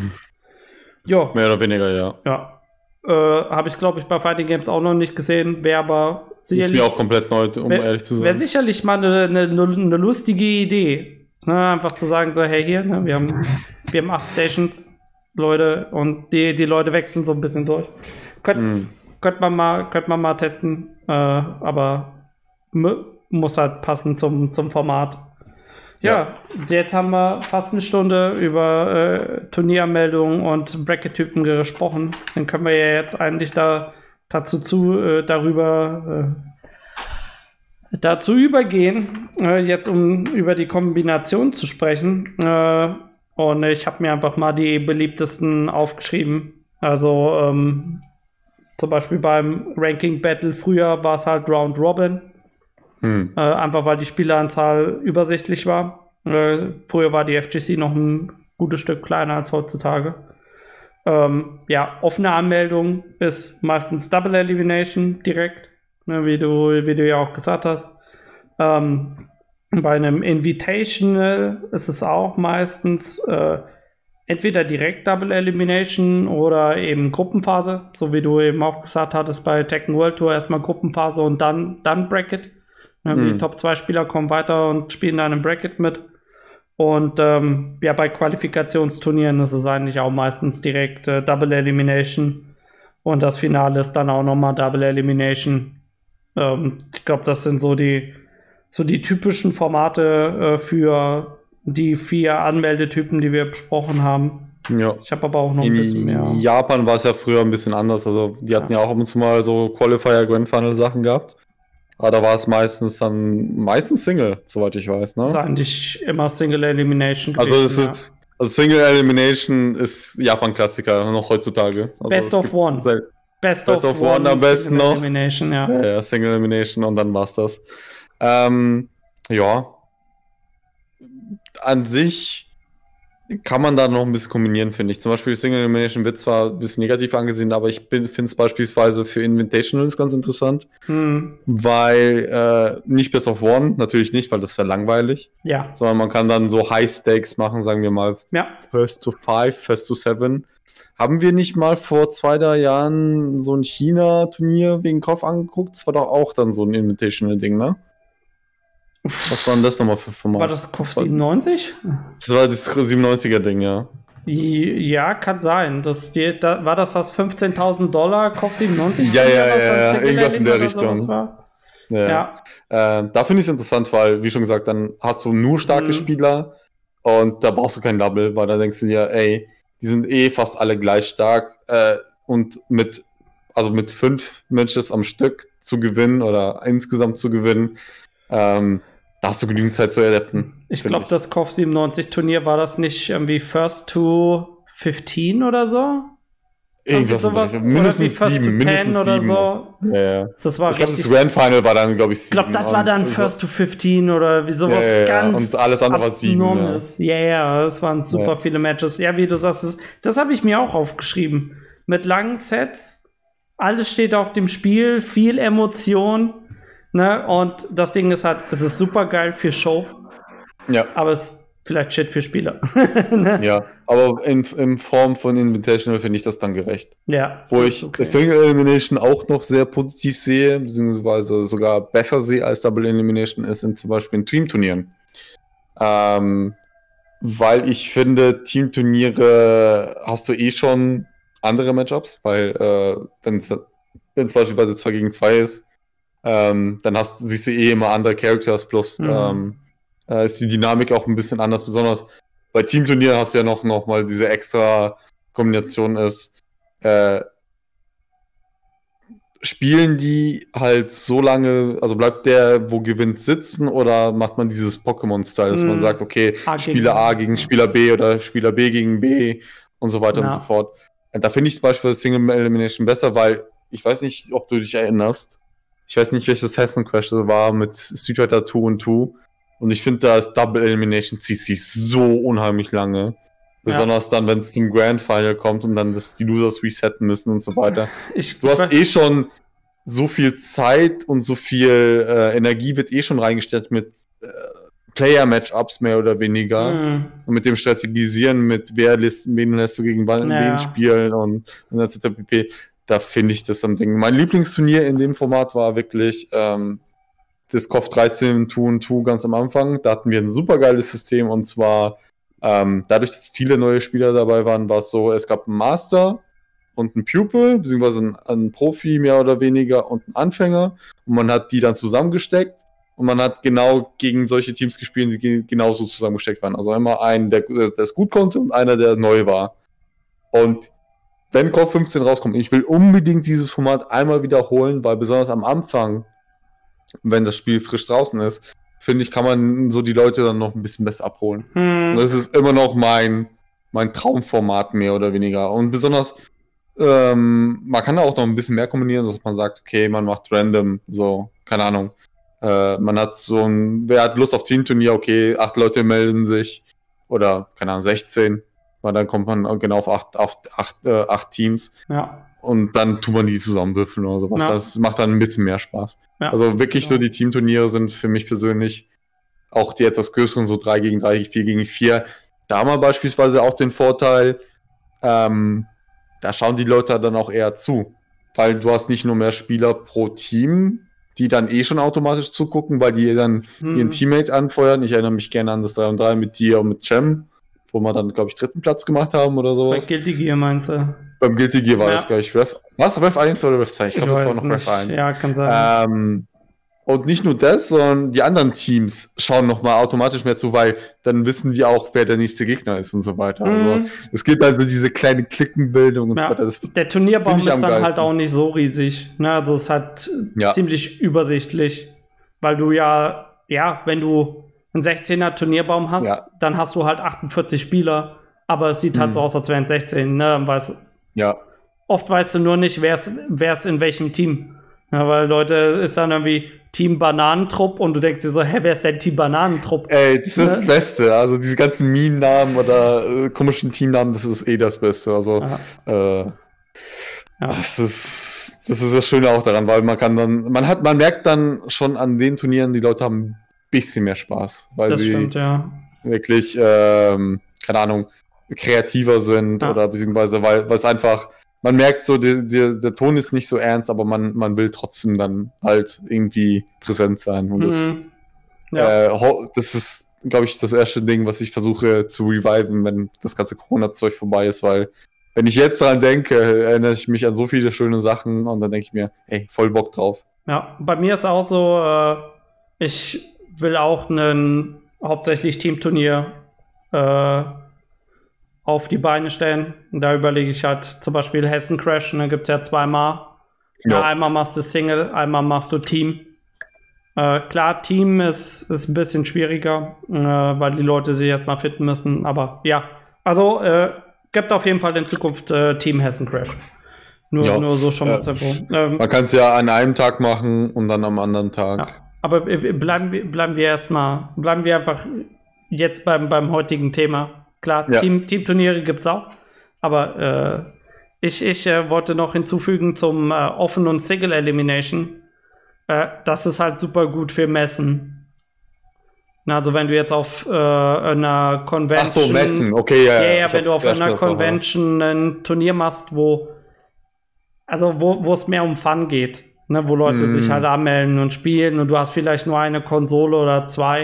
ja. Mehr oder weniger, ja. Ja. Äh, Habe ich, glaube ich, bei Fighting Games auch noch nicht gesehen. Wäre aber sicherlich. Ist mir auch komplett neu, um wär, ehrlich zu sein. Wäre sicherlich mal eine, eine, eine lustige Idee. Ne, einfach zu sagen, so, hey, hier, ne, wir, haben, wir haben acht Stations, Leute, und die, die Leute wechseln so ein bisschen durch. Könnt, mm. Könnte man, mal, könnt man mal testen, äh, aber muss halt passen zum, zum Format. Ja, ja, jetzt haben wir fast eine Stunde über äh, Turnieranmeldungen und Bracket-Typen gesprochen. Dann können wir ja jetzt eigentlich da dazu zu, äh, darüber äh, dazu übergehen, äh, jetzt um über die Kombination zu sprechen. Äh, und ich habe mir einfach mal die beliebtesten aufgeschrieben. Also ähm, zum Beispiel beim Ranking Battle früher war es halt Round Robin. Hm. Äh, einfach weil die Spieleranzahl übersichtlich war. Äh, früher war die FGC noch ein gutes Stück kleiner als heutzutage. Ähm, ja, offene Anmeldung ist meistens Double Elimination direkt ne, wie, du, wie du ja auch gesagt hast. Ähm, bei einem Invitational ist es auch meistens äh, entweder direkt Double Elimination oder eben Gruppenphase, so wie du eben auch gesagt hattest bei Tekken World Tour, erstmal Gruppenphase und dann, dann Bracket. Ne, mhm. Die Top 2 Spieler kommen weiter und spielen dann im Bracket mit. Und ähm, ja, bei Qualifikationsturnieren ist es eigentlich auch meistens direkt äh, Double Elimination. Und das Finale ist dann auch nochmal Double Elimination. Ähm, ich glaube, das sind so die, so die typischen Formate äh, für die vier Anmeldetypen, die wir besprochen haben. Ja. Ich habe aber auch noch ein bisschen mehr. In Japan war es ja früher ein bisschen anders. Also, die hatten ja, ja auch ab und zu mal so Qualifier, Grand Final Sachen gehabt. Aber da war es meistens dann meistens Single, soweit ich weiß. Ne? Das ist eigentlich immer Single Elimination. Also, gewesen, also, es ist, also Single Elimination ist Japan-Klassiker noch heutzutage. Also Best of One. Best, Best of, of, One, am besten Single noch. Elimination, ja. ja. ja. Single Elimination und dann war's das. Ähm, ja. An sich kann man da noch ein bisschen kombinieren, finde ich. Zum Beispiel Single Elimination wird zwar ein bisschen negativ angesehen, aber ich finde es beispielsweise für Invitationals ganz interessant, hm. weil äh, nicht Best of One, natürlich nicht, weil das wäre langweilig. Ja. Sondern man kann dann so High Stakes machen, sagen wir mal. Ja. First to Five, First to Seven. Haben wir nicht mal vor zwei, drei Jahren so ein China-Turnier wegen Kopf angeguckt? Das war doch auch dann so ein Invitational-Ding, ne? Was war denn das nochmal für Format? War das KOF 97? Das war das 97er-Ding, ja. Ja, kann sein. Das, die, da, war das das 15.000 Dollar KOF 97? Ja, ja, ja, ja. irgendwas in der Richtung. Ja. ja. Äh, da finde ich es interessant, weil, wie schon gesagt, dann hast du nur starke mhm. Spieler und da brauchst du kein Double, weil da denkst du dir, ey, die sind eh fast alle gleich stark äh, und mit, also mit fünf Matches am Stück zu gewinnen oder insgesamt zu gewinnen, ähm, da hast du genügend Zeit zu adapten. Ich glaube, das KOF 97 Turnier war das nicht irgendwie First to 15 oder so? Irgendwas sowas. mindestens oder sieben, mindestens Ten oder sieben. so. Ja, ja. Das war Ich glaube, das. Grand Final war dann, glaube ich, Ich glaube, das war dann First to 15 oder wie sowas Ja, ja, ganz Und alles andere war sieben, ja. Ja, ja, das waren super viele Matches. Ja, wie du sagst, das, das habe ich mir auch aufgeschrieben. Mit langen Sets, alles steht auf dem Spiel, viel Emotion. Ne? Und das Ding ist halt, es ist super geil für Show, Ja, aber es ist vielleicht Shit für Spieler. ne? ja. Aber in, in Form von Invitational finde ich das dann gerecht. ja. Wo ich okay. Single Elimination auch noch sehr positiv sehe, beziehungsweise sogar besser sehe als Double Elimination, ist in zum Beispiel in Teamturnieren. Ähm, weil ich finde, Teamturniere hast du eh schon andere Matchups, weil äh, wenn es beispielsweise 2 gegen 2 ist, ähm, dann hast, siehst du eh immer andere Characters, plus Mhm. ähm, äh, ist die Dynamik auch ein bisschen anders, besonders bei Teamturnieren hast du ja noch, noch mal diese extra Kombination ist, äh, spielen die halt so lange, also bleibt der, wo gewinnt, sitzen oder macht man dieses Pokémon-Style, dass man Mhm. sagt, okay, A Spieler A gegen Spieler B oder Spieler B gegen B und so weiter und Ja. so fort. Und da finde ich zum Beispiel Single Elimination besser, weil ich weiß nicht, ob du dich erinnerst. Ich weiß nicht, welches Hessen Crash das war mit Street Fighter 2 und 2. Und ich finde, das Double Elimination zieht sich so unheimlich lange. Besonders dann, wenn es zum Grand Final kommt und dann das, die Losers resetten müssen und so weiter. Ich, Du hast eh schon so viel Zeit und so viel äh, Energie wird eh schon reingestellt mit äh, Player-Matchups mehr oder weniger. Mhm. Und mit dem Strategisieren, mit wer lässt, wen lässt du gegen wann, Ja. wen spielen und, und etc. pp. Da finde ich das am Ding. Mein Lieblingsturnier in dem Format war wirklich ähm, das KOF 13 2 und 2 ganz am Anfang. Da hatten wir ein super geiles System und zwar ähm, dadurch, dass viele neue Spieler dabei waren, war es so, es gab einen Master und einen Pupil, beziehungsweise einen, Profi mehr oder weniger und einen Anfänger und man hat die dann zusammengesteckt und man hat genau gegen solche Teams gespielt, die ge- genauso zusammengesteckt waren. Also immer einen, der es gut konnte und einer, der neu war. Und wenn KOF 15 rauskommt, ich will unbedingt dieses Format einmal wiederholen, weil besonders am Anfang, wenn das Spiel frisch draußen ist, finde ich, kann man so die Leute dann noch ein bisschen besser abholen. Und das ist immer noch mein, mein Traumformat mehr oder weniger. Und besonders, ähm, man kann da auch noch ein bisschen mehr kombinieren, dass man sagt, okay, man macht random, so, keine Ahnung. Äh, man hat so ein, wer hat Lust auf Teamturnier, okay, acht Leute melden sich. Oder, keine Ahnung, 16. Weil dann kommt man genau auf acht, auf acht, äh, acht Teams. Ja. Und dann tut man die zusammenwürfeln oder sowas. Ja. Das macht dann ein bisschen mehr Spaß. ja. Also wirklich so die Teamturniere sind für mich persönlich auch die etwas größeren, so 3 gegen 3, 4 gegen 4. Da haben wir beispielsweise auch den Vorteil, ähm, da schauen die Leute dann auch eher zu. Weil du hast nicht nur mehr Spieler pro Team, die dann eh schon automatisch zugucken, weil die dann Mhm. ihren Teammate anfeuern. Ich erinnere mich gerne an das 3 und 3 mit dir und mit Cem, wo wir dann, glaube ich, dritten Platz gemacht haben oder so. Bei Guilty Gear meinst du? Beim Guilty Gear war Ja. das, glaube ich, Ref. Was? Ref 1 oder Ref 2? Ich glaube, das war noch Ref 1. Ja, kann sein. Ähm, und nicht nur das, sondern die anderen Teams schauen nochmal automatisch mehr zu, weil dann wissen die auch, wer der nächste Gegner ist und so weiter. Also Mhm. es gibt also diese kleine Klickenbildung und Ja. so weiter. Das, Der Turnierbaum ist dann halt auch nicht so riesig. Ne? Also es ist halt Ja. ziemlich übersichtlich. Weil du ja, ja, wenn du einen 16er Turnierbaum hast, Ja. dann hast du halt 48 Spieler. Aber es sieht halt Mhm. so aus, als wären es 16. Ne? Weißt, ja, oft weißt du nur nicht, wer ist in welchem Team. Ja, weil Leute ist dann irgendwie Team Bananentrupp und du denkst dir so, hä, wer ist denn Team Bananentrupp? ey, das ist das Ne? Beste. Also diese ganzen Meme-Namen oder äh, komischen Teamnamen, das ist eh das Beste. Also äh, Ja. das ist das ist das Schöne auch daran, weil man kann dann, man hat, man merkt dann schon an den Turnieren, die Leute haben bisschen mehr Spaß, weil Das sie stimmt, ja. wirklich, ähm, keine Ahnung, kreativer sind Ja. oder beziehungsweise, weil es einfach, man merkt so, die, die, der Ton ist nicht so ernst, aber man, man will trotzdem dann halt irgendwie präsent sein. Und das, Mhm. Ja. äh, das ist, glaube ich, das erste Ding, was ich versuche zu reviven, wenn das ganze Corona-Zeug vorbei ist, weil wenn ich jetzt dran denke, erinnere ich mich an so viele schöne Sachen und dann denke ich mir, ey, voll Bock drauf. Ja, bei mir ist auch so, äh, ich will auch ein hauptsächlich Teamturnier äh, auf die Beine stellen. Und da überlege ich halt zum Beispiel Hessen Crash, ne, gibt es ja zweimal. Ja. Einmal machst du Single, einmal machst du Team. Äh, klar, Team ist, ist ein bisschen schwieriger, äh, weil die Leute sich erstmal fitten müssen. Aber ja, also äh, gibt auf jeden Fall in Zukunft äh, Team Hessen Crash. Nur, Ja. nur so schon mal Äh, Man kann es ja an einem Tag machen und dann am anderen Tag. Ja. Aber äh, bleiben wir, bleiben wir erstmal, bleiben wir einfach jetzt beim, beim heutigen Thema. Klar, Ja. Team, Teamturniere gibt es auch, aber äh, ich, ich äh, wollte noch hinzufügen zum äh, Offen- und Single-Elimination. Äh, das ist halt super gut für Messen. Na, also wenn du jetzt auf äh, einer Ach Convention... so, Messen, okay, ja. Ja, ja, wenn du auf einer. Convention ein Turnier machst, wo also wo es mehr um Fun geht, ne, wo Leute Mm. sich halt anmelden und spielen und du hast vielleicht nur eine Konsole oder zwei,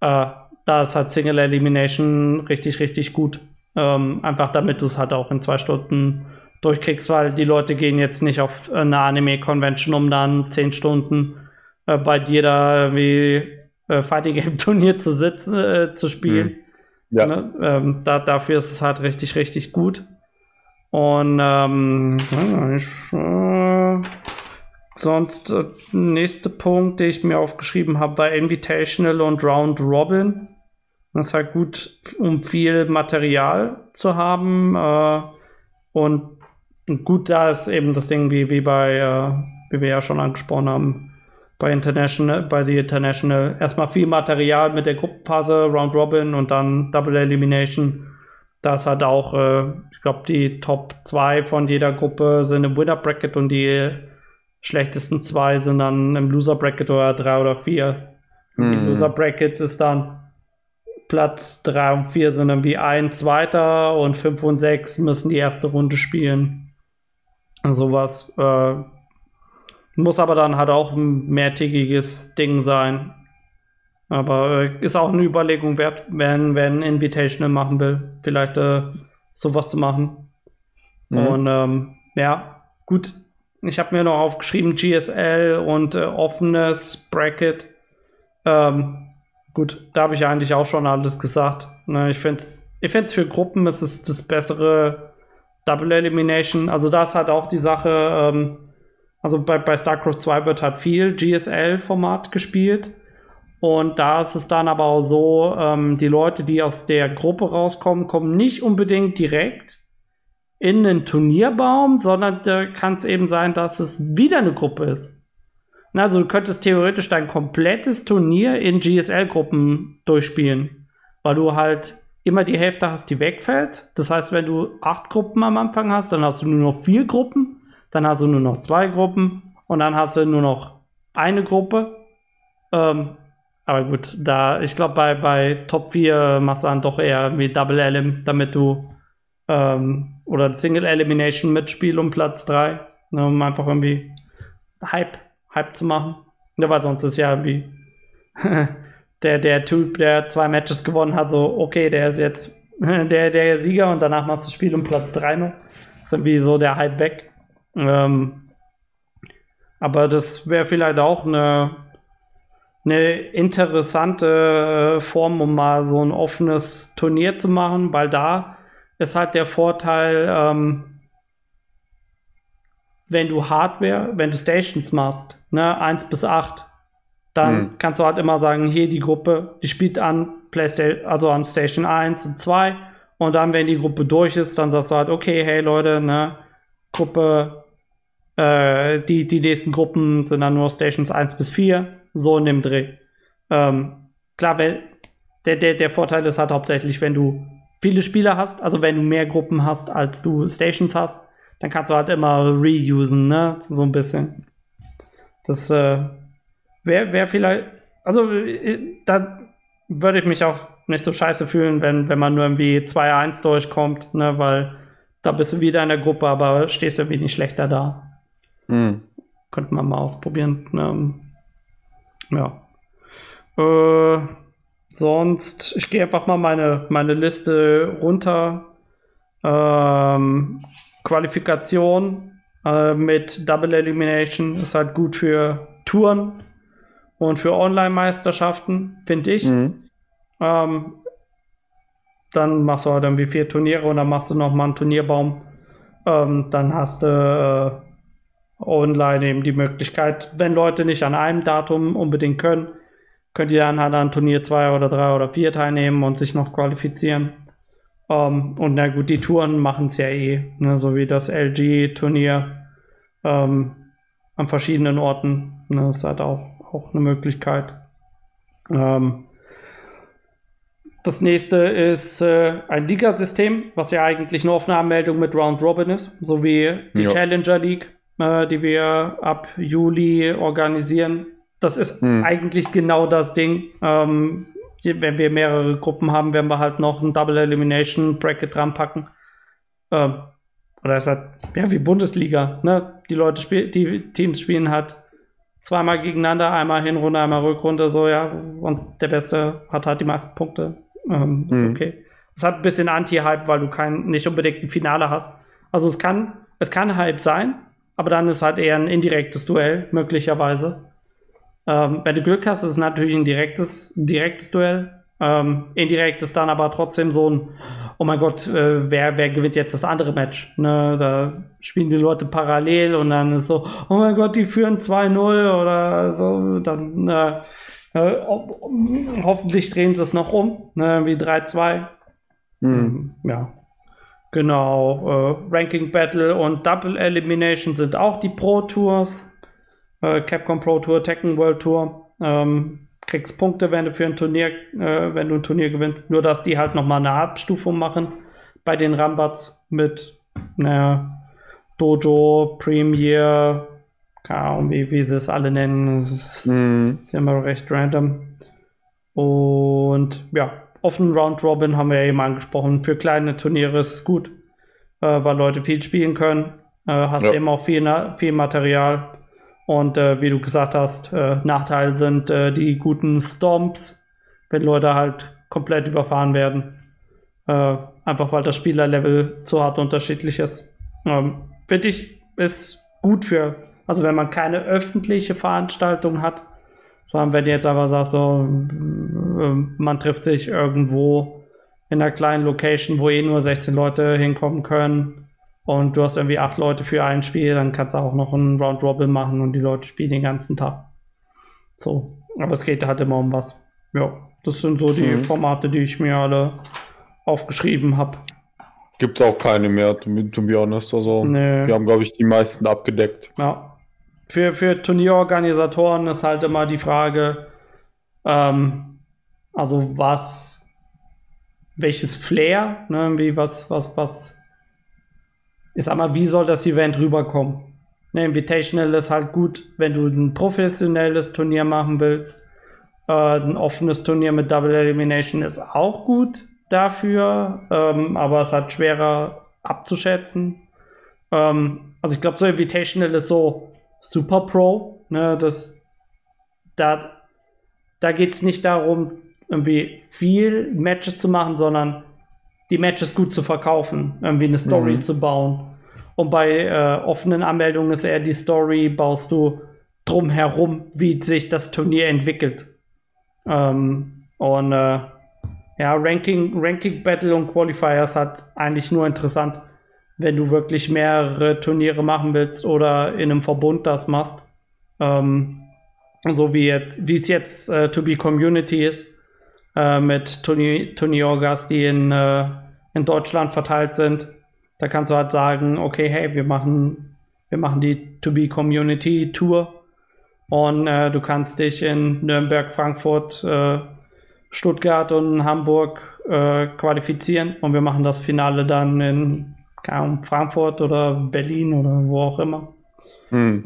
äh, da ist halt Single Elimination richtig, richtig gut. Ähm, einfach damit du es halt auch in zwei Stunden durchkriegst, weil die Leute gehen jetzt nicht auf eine Anime-Convention, um dann zehn Stunden äh, bei dir da irgendwie äh, Fighting Game Turnier zu sitzen, äh, zu spielen. Ja. Ne? Ähm, da, dafür ist es halt richtig, richtig gut. Und ähm, ich, äh, sonst äh, nächste Punkt, den ich mir aufgeschrieben habe, war Invitational und Round Robin. Das ist halt gut, um viel Material zu haben. Äh, und gut, da ist eben das Ding, wie, wie bei, äh, wie wir ja schon angesprochen haben, bei International, bei The International erstmal viel Material mit der Gruppenphase, Round Robin und dann Double Elimination. Da ist halt auch, äh, ich glaube, die Top 2 von jeder Gruppe sind im Winner Bracket und die schlechtesten zwei sind dann im Loser Bracket oder 3 oder 4. Die Hm. Loser Bracket ist dann Platz 3 und 4 sind irgendwie ein Zweiter und 5 und 6 müssen die erste Runde spielen. Sowas. Äh, muss aber dann halt auch ein mehrtägiges Ding sein. Aber äh, ist auch eine Überlegung wert, wenn, wenn Invitational machen will, vielleicht äh, sowas zu machen. Mhm. Und ähm, ja, gut. Ich habe mir noch aufgeschrieben, GSL und äh, offenes Bracket. Ähm, gut, da habe ich eigentlich auch schon alles gesagt. Ne, ich finde es ich find's für Gruppen ist es das bessere Double Elimination. Also da ist halt auch die Sache, ähm, also bei, bei StarCraft 2 wird halt viel GSL-Format gespielt. Und da ist es dann aber auch so, ähm, die Leute, die aus der Gruppe rauskommen, kommen nicht unbedingt direkt in einen Turnierbaum, sondern da kann es eben sein, dass es wieder eine Gruppe ist. Also du könntest theoretisch dein komplettes Turnier in GSL-Gruppen durchspielen, weil du halt immer die Hälfte hast, die wegfällt. Das heißt, wenn du acht Gruppen am Anfang hast, dann hast du nur noch vier Gruppen, dann hast du nur noch zwei Gruppen und dann hast du nur noch eine Gruppe. Ähm, aber gut, da, ich glaube, bei, bei Top 4 machst du dann doch eher wie Double Elim, damit du ähm, oder Single Elimination Mitspiel um Platz 3, ne, um einfach irgendwie Hype, Hype zu machen. Ja, weil sonst ist ja irgendwie der, der Typ, der zwei Matches gewonnen hat, so, okay, der ist jetzt der, der Sieger und danach machst du das Spiel um Platz 3 noch. Ist irgendwie so der Hype weg. Ähm, aber das wäre vielleicht auch eine, eine interessante äh, Form, um mal so ein offenes Turnier zu machen, weil da ist halt der Vorteil, ähm, wenn du Hardware, wenn du Stations machst, ne, 1 bis 8, dann Mhm. kannst du halt immer sagen, hier die Gruppe, die spielt an PlayStation, also an Station 1 und 2 und dann, wenn die Gruppe durch ist, dann sagst du halt, okay, hey Leute, ne, Gruppe, äh, die, die nächsten Gruppen sind dann nur Stations 1 bis 4, so in dem Dreh. Ähm, klar, wenn, der, der, der Vorteil ist halt hauptsächlich, wenn du viele Spieler hast, also wenn du mehr Gruppen hast, als du Stations hast, dann kannst du halt immer reusen, ne? So ein bisschen. Das äh, wäre wär vielleicht, also äh, da würde ich mich auch nicht so scheiße fühlen, wenn, wenn man nur irgendwie 2-1 durchkommt, ne? Weil da bist du wieder in der Gruppe, aber stehst irgendwie nicht schlechter da. Hm. Könnte man mal ausprobieren. Ähm, ja. Äh, sonst, ich gehe einfach mal meine, meine Liste runter. Ähm, Qualifikation äh, mit Double Elimination ist halt gut für Touren und für Online-Meisterschaften, finde ich. Mhm. Ähm, dann machst du halt irgendwie vier Turniere und dann machst du noch mal einen Turnierbaum. Ähm, dann hast du äh, online eben die Möglichkeit, wenn Leute nicht an einem Datum unbedingt können, könnt ihr dann halt an Turnier 2 oder 3 oder 4 teilnehmen und sich noch qualifizieren. Ähm, und na gut, die Touren machen es ja eh, ne, so wie das LG-Turnier ähm, an verschiedenen Orten. Ne, das ist halt auch, auch eine Möglichkeit. Ähm, das nächste ist äh, ein Ligasystem, was ja eigentlich eine Anmeldung mit Round Robin ist, so wie die ja. Challenger League, äh, die wir ab Juli organisieren. Das ist hm. eigentlich genau das Ding. Ähm, wenn wir mehrere Gruppen haben, werden wir halt noch ein Double Elimination Bracket dran packen. Ähm, oder ist halt, ja, wie Bundesliga, ne? Die Leute spielen, die Teams spielen halt zweimal gegeneinander, einmal Hinrunde, einmal Rückrunde, so, ja. Und der Beste hat halt die meisten Punkte. Ähm, ist mhm. okay. Es hat ein bisschen Anti-Hype, weil du kein, nicht unbedingt ein Finale hast. Also es kann, es kann Hype sein, aber dann ist halt eher ein indirektes Duell, möglicherweise. Ähm, wenn du Glück hast, ist es natürlich ein direktes, direktes Duell. Ähm, indirekt ist dann aber trotzdem so ein, oh mein Gott, äh, wer, wer gewinnt jetzt das andere Match? Ne, da spielen die Leute parallel und dann ist so, oh mein Gott, die führen 2-0 oder so. Dann äh, äh, hoffentlich drehen sie es noch um, ne, wie 3-2. Mhm. Ja. Genau. Äh, Ranking Battle und Double Elimination sind auch die Pro Tours. Äh, Capcom Pro Tour, Tekken World Tour. Ähm, kriegst Punkte, wenn du für ein Turnier, äh, wenn du ein Turnier gewinnst. Nur dass die halt nochmal eine Abstufung machen bei den Rambats mit naja, Dojo, Premier, keine Ahnung, wie, wie sie es alle nennen. Das ist, mm. ist immer recht random. Und ja, offenen Round Robin haben wir ja eben angesprochen. Für kleine Turniere ist es gut, äh, weil Leute viel spielen können. Äh, hast ja. eben auch viel, viel Material. Und äh, wie du gesagt hast, äh, Nachteil sind äh, die guten Stomps, wenn Leute halt komplett überfahren werden. Äh, einfach weil das Spielerlevel zu hart unterschiedlich ist. Ähm, Finde ich, ist gut für also wenn man keine öffentliche Veranstaltung hat, sondern wenn jetzt aber sagst, so, ähm, man trifft sich irgendwo in einer kleinen Location, wo eh nur 16 Leute hinkommen können und du hast irgendwie acht Leute für ein Spiel, dann kannst du auch noch einen Round Robin machen und die Leute spielen den ganzen Tag. So, aber es geht halt immer um was. Ja, das sind so die mhm. Formate, die ich mir alle aufgeschrieben habe. Gibt es auch keine mehr, to be honest. Also, nee. wir haben, glaube ich, die meisten abgedeckt. Ja für, für Turnierorganisatoren ist halt immer die Frage, ähm, also was, welches Flair, ne, wie, was, was, was, ist einmal, wie soll das Event rüberkommen? Ne, Invitational ist halt gut, wenn du ein professionelles Turnier machen willst. Äh, ein offenes Turnier mit Double Elimination ist auch gut dafür, ähm, aber es hat schwerer abzuschätzen. Ähm, also ich glaube, so Invitational ist so, Super Pro. Ne, das, da da geht es nicht darum, irgendwie viel Matches zu machen, sondern die Matches gut zu verkaufen, irgendwie eine Story mhm. zu bauen. Und bei äh, offenen Anmeldungen ist eher die Story, baust du drumherum, wie sich das Turnier entwickelt. Ähm, und äh, ja, Ranking, Ranking Battle und Qualifiers hat eigentlich nur interessant, wenn du wirklich mehrere Turniere machen willst oder in einem Verbund das machst. Ähm, so wie, wie es jetzt äh, To Be Community ist, äh, mit Turnier, Turniergas, die in, äh, in Deutschland verteilt sind. Da kannst du halt sagen, okay, hey, wir machen, wir machen die To Be Community Tour und äh, du kannst dich in Nürnberg, Frankfurt, äh, Stuttgart und Hamburg äh, qualifizieren und wir machen das Finale dann in Ahnung, Frankfurt oder Berlin oder wo auch immer. Mhm.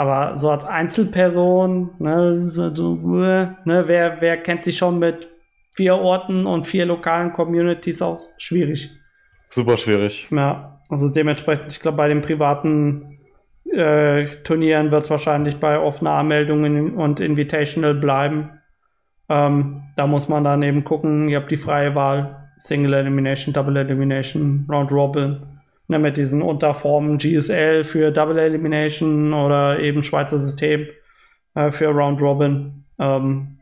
Äh, aber so als Einzelperson, ne, so, so, ne, wer, wer kennt sich schon mit vier Orten und vier lokalen Communities aus? Schwierig. Super schwierig. Ja, also dementsprechend, ich glaube, bei den privaten äh, Turnieren wird es wahrscheinlich bei offener Anmeldungen und Invitational bleiben. Ähm, da muss man dann eben gucken, ihr habt die freie Wahl. Single Elimination, Double Elimination, Round Robin. Ne, mit diesen Unterformen GSL für Double Elimination oder eben Schweizer System äh, für Round Robin. Ähm,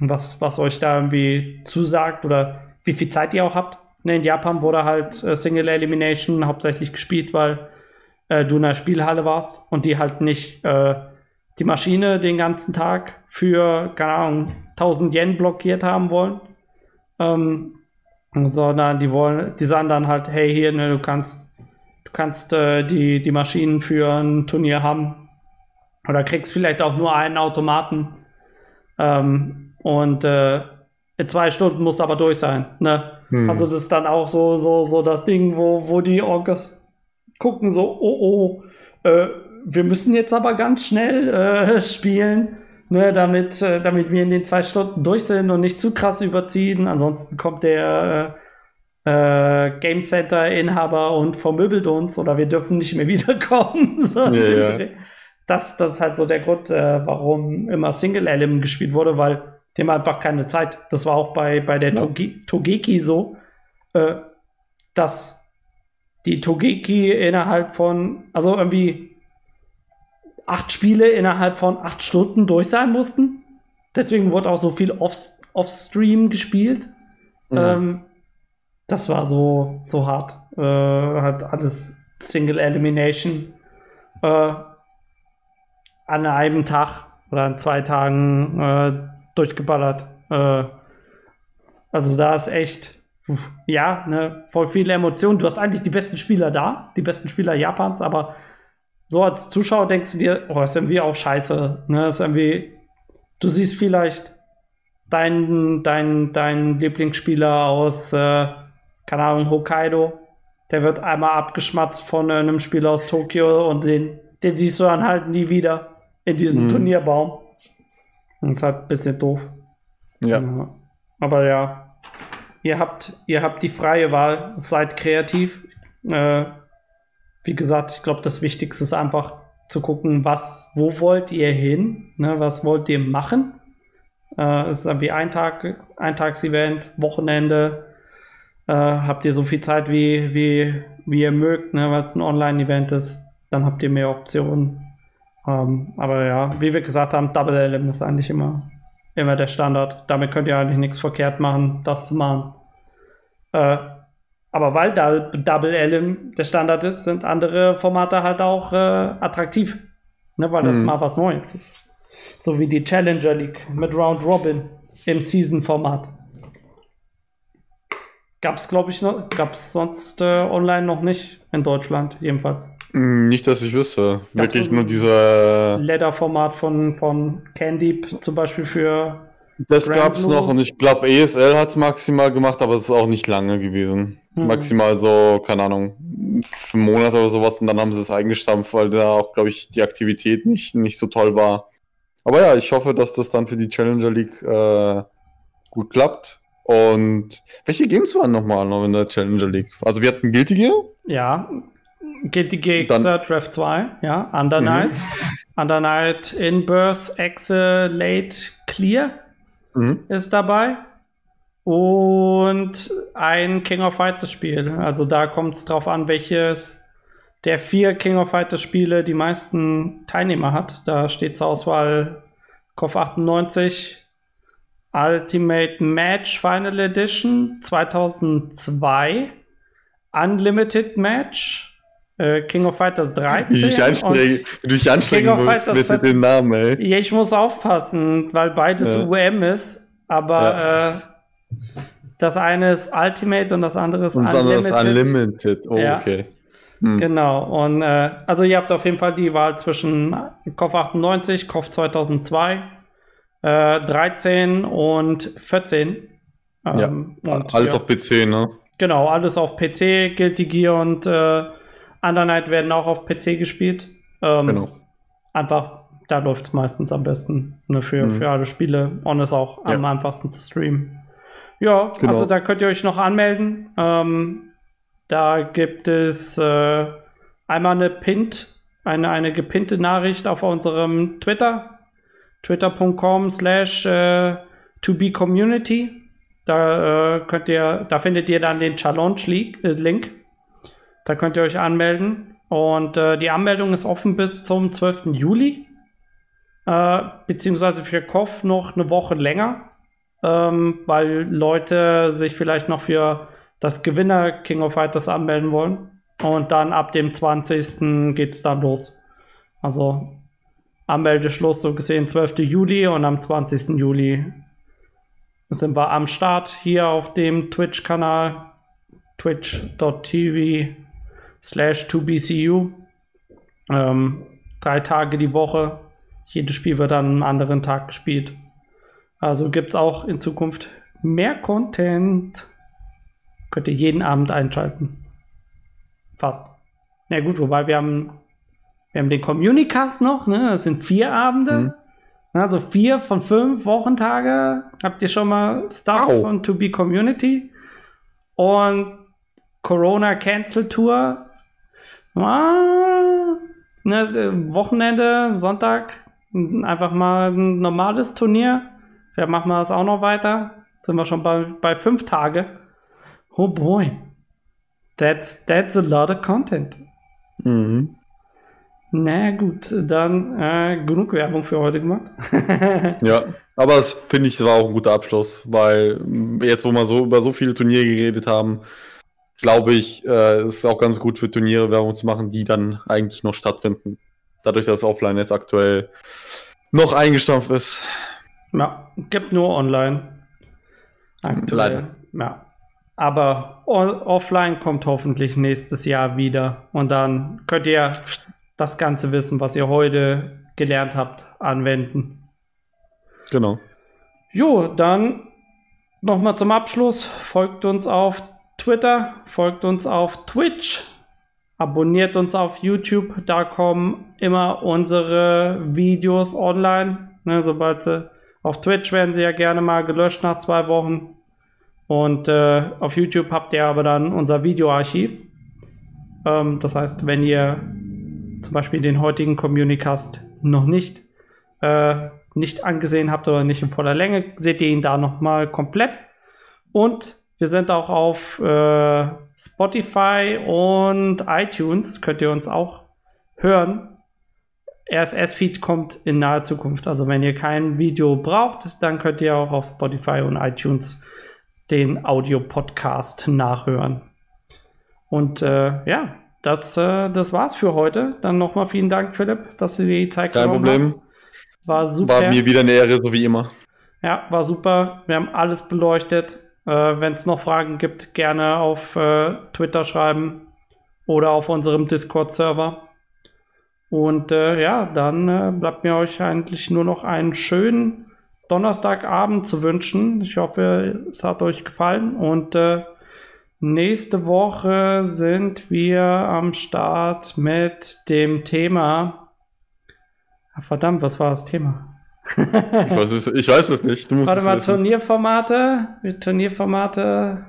was, was euch da irgendwie zusagt oder wie viel Zeit ihr auch habt. Ne, in Japan wurde halt äh, Single Elimination hauptsächlich gespielt, weil äh, du in der Spielhalle warst und die halt nicht äh, die Maschine den ganzen Tag für, keine Ahnung, 1000 Yen blockiert haben wollen. Ähm, sondern die wollen, die sagen dann halt, hey, hier, ne, du kannst, du kannst äh, die, die Maschinen für ein Turnier haben. Oder kriegst vielleicht auch nur einen Automaten. Ähm, und äh, in zwei Stunden muss aber durch sein. Ne? Hm. Also das ist dann auch so, so, so das Ding, wo, wo die Orcas gucken, so, oh, oh, äh, wir müssen jetzt aber ganz schnell äh, spielen ne, damit, äh, damit wir in den zwei Stunden durch sind und nicht zu krass überziehen. Ansonsten kommt der äh, Game Center-Inhaber und vermöbelt uns oder wir dürfen nicht mehr wiederkommen. so ja, ja. Das, das ist halt so der Grund, äh, warum immer Single-Element gespielt wurde, weil dem einfach keine Zeit. Das war auch bei, bei der ja. Toge Togeki so, äh, dass die Togeki innerhalb von, also irgendwie acht Spiele innerhalb von acht Stunden durch sein mussten. Deswegen wurde auch so viel off-stream off gespielt. Mhm. Ähm, das war so, so hart. Äh, hat alles Single Elimination äh, an einem Tag oder an zwei Tagen äh, durchgeballert. Äh, also da ist echt, ja, ne, voll viele Emotionen. Du hast eigentlich die besten Spieler da, die besten Spieler Japans, aber so als Zuschauer denkst du dir, oh, ist irgendwie auch scheiße. Ne? Ist irgendwie, du siehst vielleicht deinen dein, dein Lieblingsspieler aus, äh, keine Ahnung, Hokkaido. Der wird einmal abgeschmatzt von einem Spieler aus Tokio und den, den siehst du dann halt nie wieder in diesem mhm. Turnierbaum. Das ist halt ein bisschen doof. Ja. ja. Aber ja, ihr habt, ihr habt die freie Wahl, seid kreativ. Äh, wie gesagt, ich glaube, das Wichtigste ist einfach zu gucken, was, wo wollt ihr hin, ne, was wollt ihr machen. Äh, es ist irgendwie ein Tag, Eintagsevent, Wochenende. Äh, habt ihr so viel Zeit, wie, wie, wie ihr mögt, ne, weil es ein Online-Event ist, dann habt ihr mehr Optionen. Ähm, aber ja, wie wir gesagt haben, Double LM ist eigentlich immer, immer der Standard. Damit könnt ihr eigentlich nichts verkehrt machen, das zu machen. Äh, aber weil da Double L der Standard ist, sind andere Formate halt auch äh, attraktiv. Ne, weil das mhm. mal was Neues ist. So wie die Challenger League mit Round Robin im Season-Format. Gab es, glaube ich, noch, gab es sonst äh, online noch nicht in Deutschland, jedenfalls. Mm, nicht, dass ich wüsste. Gab's Wirklich nur dieser. Leather-Format von, von Candy zum Beispiel für. Das gab es noch und ich glaube, ESL hat es maximal gemacht, aber es ist auch nicht lange gewesen. Mhm. Maximal so, keine Ahnung, für Monate oder sowas und dann haben sie es eingestampft, weil da auch, glaube ich, die Aktivität nicht, nicht so toll war. Aber ja, ich hoffe, dass das dann für die Challenger League äh, gut klappt. Und welche Games waren nochmal noch in der Challenger League? Also wir hatten Guilty Gear? Ja, Guilty Gear Third Draft 2, ja, Under Night. Mhm. Under Night In Birth, Exe, Late, Clear mhm. ist dabei und ein King of Fighters Spiel. Also da kommt es drauf an, welches der vier King of Fighters Spiele die meisten Teilnehmer hat. Da steht zur Auswahl KOF 98 Ultimate Match Final Edition 2002 Unlimited Match äh, King of Fighters 13 wie dich anstrengen, wie dich anstrengen musst mit, mit den Namen, ey. Ja, ich muss aufpassen, weil beides ja. UM ist, aber ja. äh, das eine ist Ultimate und das andere ist und das Unlimited. Andere ist Unlimited. Oh, ja. okay. Hm. Genau. Und äh, also ihr habt auf jeden Fall die Wahl zwischen KOF 98, KOF 2002, äh, 13 und 14. Ähm, ja, und, alles ja. auf PC, ne? Genau, alles auf PC. Guilty Gear und äh, Under Night werden auch auf PC gespielt. Ähm, genau. Einfach, da läuft es meistens am besten ne, für, mhm. für alle Spiele und ist auch ja. am einfachsten zu streamen. Ja, genau. also da könnt ihr euch noch anmelden. Ähm, da gibt es äh, einmal eine Pint, eine, eine gepinnte Nachricht auf unserem Twitter. Twitter.com slash äh, to be community. Da äh, könnt ihr, da findet ihr dann den Challenge-Link. Äh, da könnt ihr euch anmelden. Und äh, die Anmeldung ist offen bis zum 12. Juli. Äh, beziehungsweise für KOF noch eine Woche länger ähm, weil Leute sich vielleicht noch für das Gewinner King of Fighters anmelden wollen. Und dann ab dem 20. geht es dann los. Also Anmeldeschluss so gesehen 12. Juli und am 20. Juli sind wir am Start hier auf dem Twitch-Kanal twitch.tv slash 2bcu. Ähm, drei Tage die Woche. Jedes Spiel wird an einem anderen Tag gespielt. Also gibt es auch in Zukunft mehr Content. Könnt ihr jeden Abend einschalten. Fast. Na gut, wobei wir haben, wir haben den Communicast noch, ne? Das sind vier Abende. Mhm. Also vier von fünf Wochentage. Habt ihr schon mal Stuff Au. von To Be Community? Und Corona Cancel Tour. Ah, ne, Wochenende, Sonntag, einfach mal ein normales Turnier. Vielleicht machen wir das auch noch weiter. Sind wir schon bei, bei fünf Tage. Oh boy. That's, that's a lot of content. Mhm. Na gut, dann äh, genug Werbung für heute gemacht. ja, aber das finde ich war auch ein guter Abschluss, weil jetzt, wo wir so über so viele Turniere geredet haben, glaube ich, äh, ist auch ganz gut für Turniere Werbung zu machen, die dann eigentlich noch stattfinden. Dadurch, dass Offline jetzt aktuell noch eingestampft ist. Ja, gibt nur online. Aktuell. Leider. Ja. Aber offline kommt hoffentlich nächstes Jahr wieder. Und dann könnt ihr das ganze Wissen, was ihr heute gelernt habt, anwenden. Genau. Jo, dann nochmal zum Abschluss. Folgt uns auf Twitter, folgt uns auf Twitch, abonniert uns auf YouTube. Da kommen immer unsere Videos online. Ne, sobald sie auf Twitch werden sie ja gerne mal gelöscht nach zwei Wochen. Und äh, auf YouTube habt ihr aber dann unser Videoarchiv. Ähm, das heißt, wenn ihr zum Beispiel den heutigen Communicast noch nicht, äh, nicht angesehen habt oder nicht in voller Länge, seht ihr ihn da nochmal komplett. Und wir sind auch auf äh, Spotify und iTunes, könnt ihr uns auch hören. RSS-Feed kommt in naher Zukunft. Also wenn ihr kein Video braucht, dann könnt ihr auch auf Spotify und iTunes den Audio-Podcast nachhören. Und äh, ja, das, äh, das war's für heute. Dann nochmal vielen Dank, Philipp, dass du dir die Zeit Kein Problem. Hast. War super. War mir wieder eine Ehre, so wie immer. Ja, war super. Wir haben alles beleuchtet. Äh, Wenn es noch Fragen gibt, gerne auf äh, Twitter schreiben oder auf unserem Discord-Server. Und äh, ja, dann äh, bleibt mir euch eigentlich nur noch einen schönen Donnerstagabend zu wünschen. Ich hoffe, es hat euch gefallen und äh, Nächste Woche sind wir am Start mit dem Thema. Verdammt, was war das Thema? ich, weiß es, ich weiß es nicht. Warte mal. Turnierformate. Turnierformate.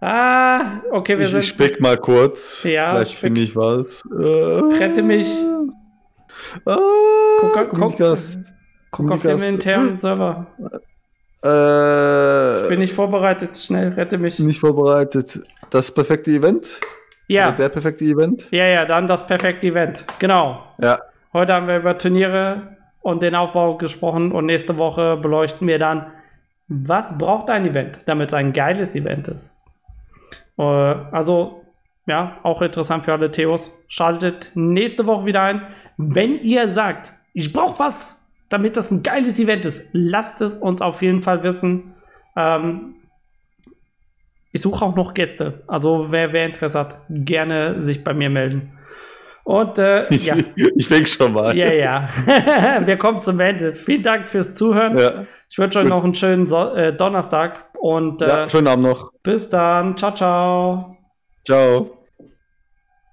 Ah, okay, wir ich, sind. Ich speck mal kurz. Ja. Vielleicht finde ich was. Rette mich. Ah, guck, guck, guck, guck auf dem internen Server. Äh, ich bin nicht vorbereitet. Schnell, rette mich. Nicht vorbereitet. Das perfekte Event? Ja. Oder der perfekte Event? Ja, ja, dann das perfekte Event. Genau. Ja. Heute haben wir über Turniere und den Aufbau gesprochen und nächste Woche beleuchten wir dann, was braucht ein Event, damit es ein geiles Event ist. Äh, also, ja, auch interessant für alle Theos. Schaltet nächste Woche wieder ein. Wenn ihr sagt, ich brauche was damit das ein geiles Event ist. Lasst es uns auf jeden Fall wissen. Ähm, ich suche auch noch Gäste. Also wer, wer Interesse hat, gerne sich bei mir melden. Und äh, ich, ja. ich denke schon mal. Ja, ja. Wir kommen zum Ende. Vielen Dank fürs Zuhören. Ja. Ich wünsche euch noch einen schönen so äh, Donnerstag und äh, ja, schönen Abend noch. Bis dann. Ciao, ciao. Ciao.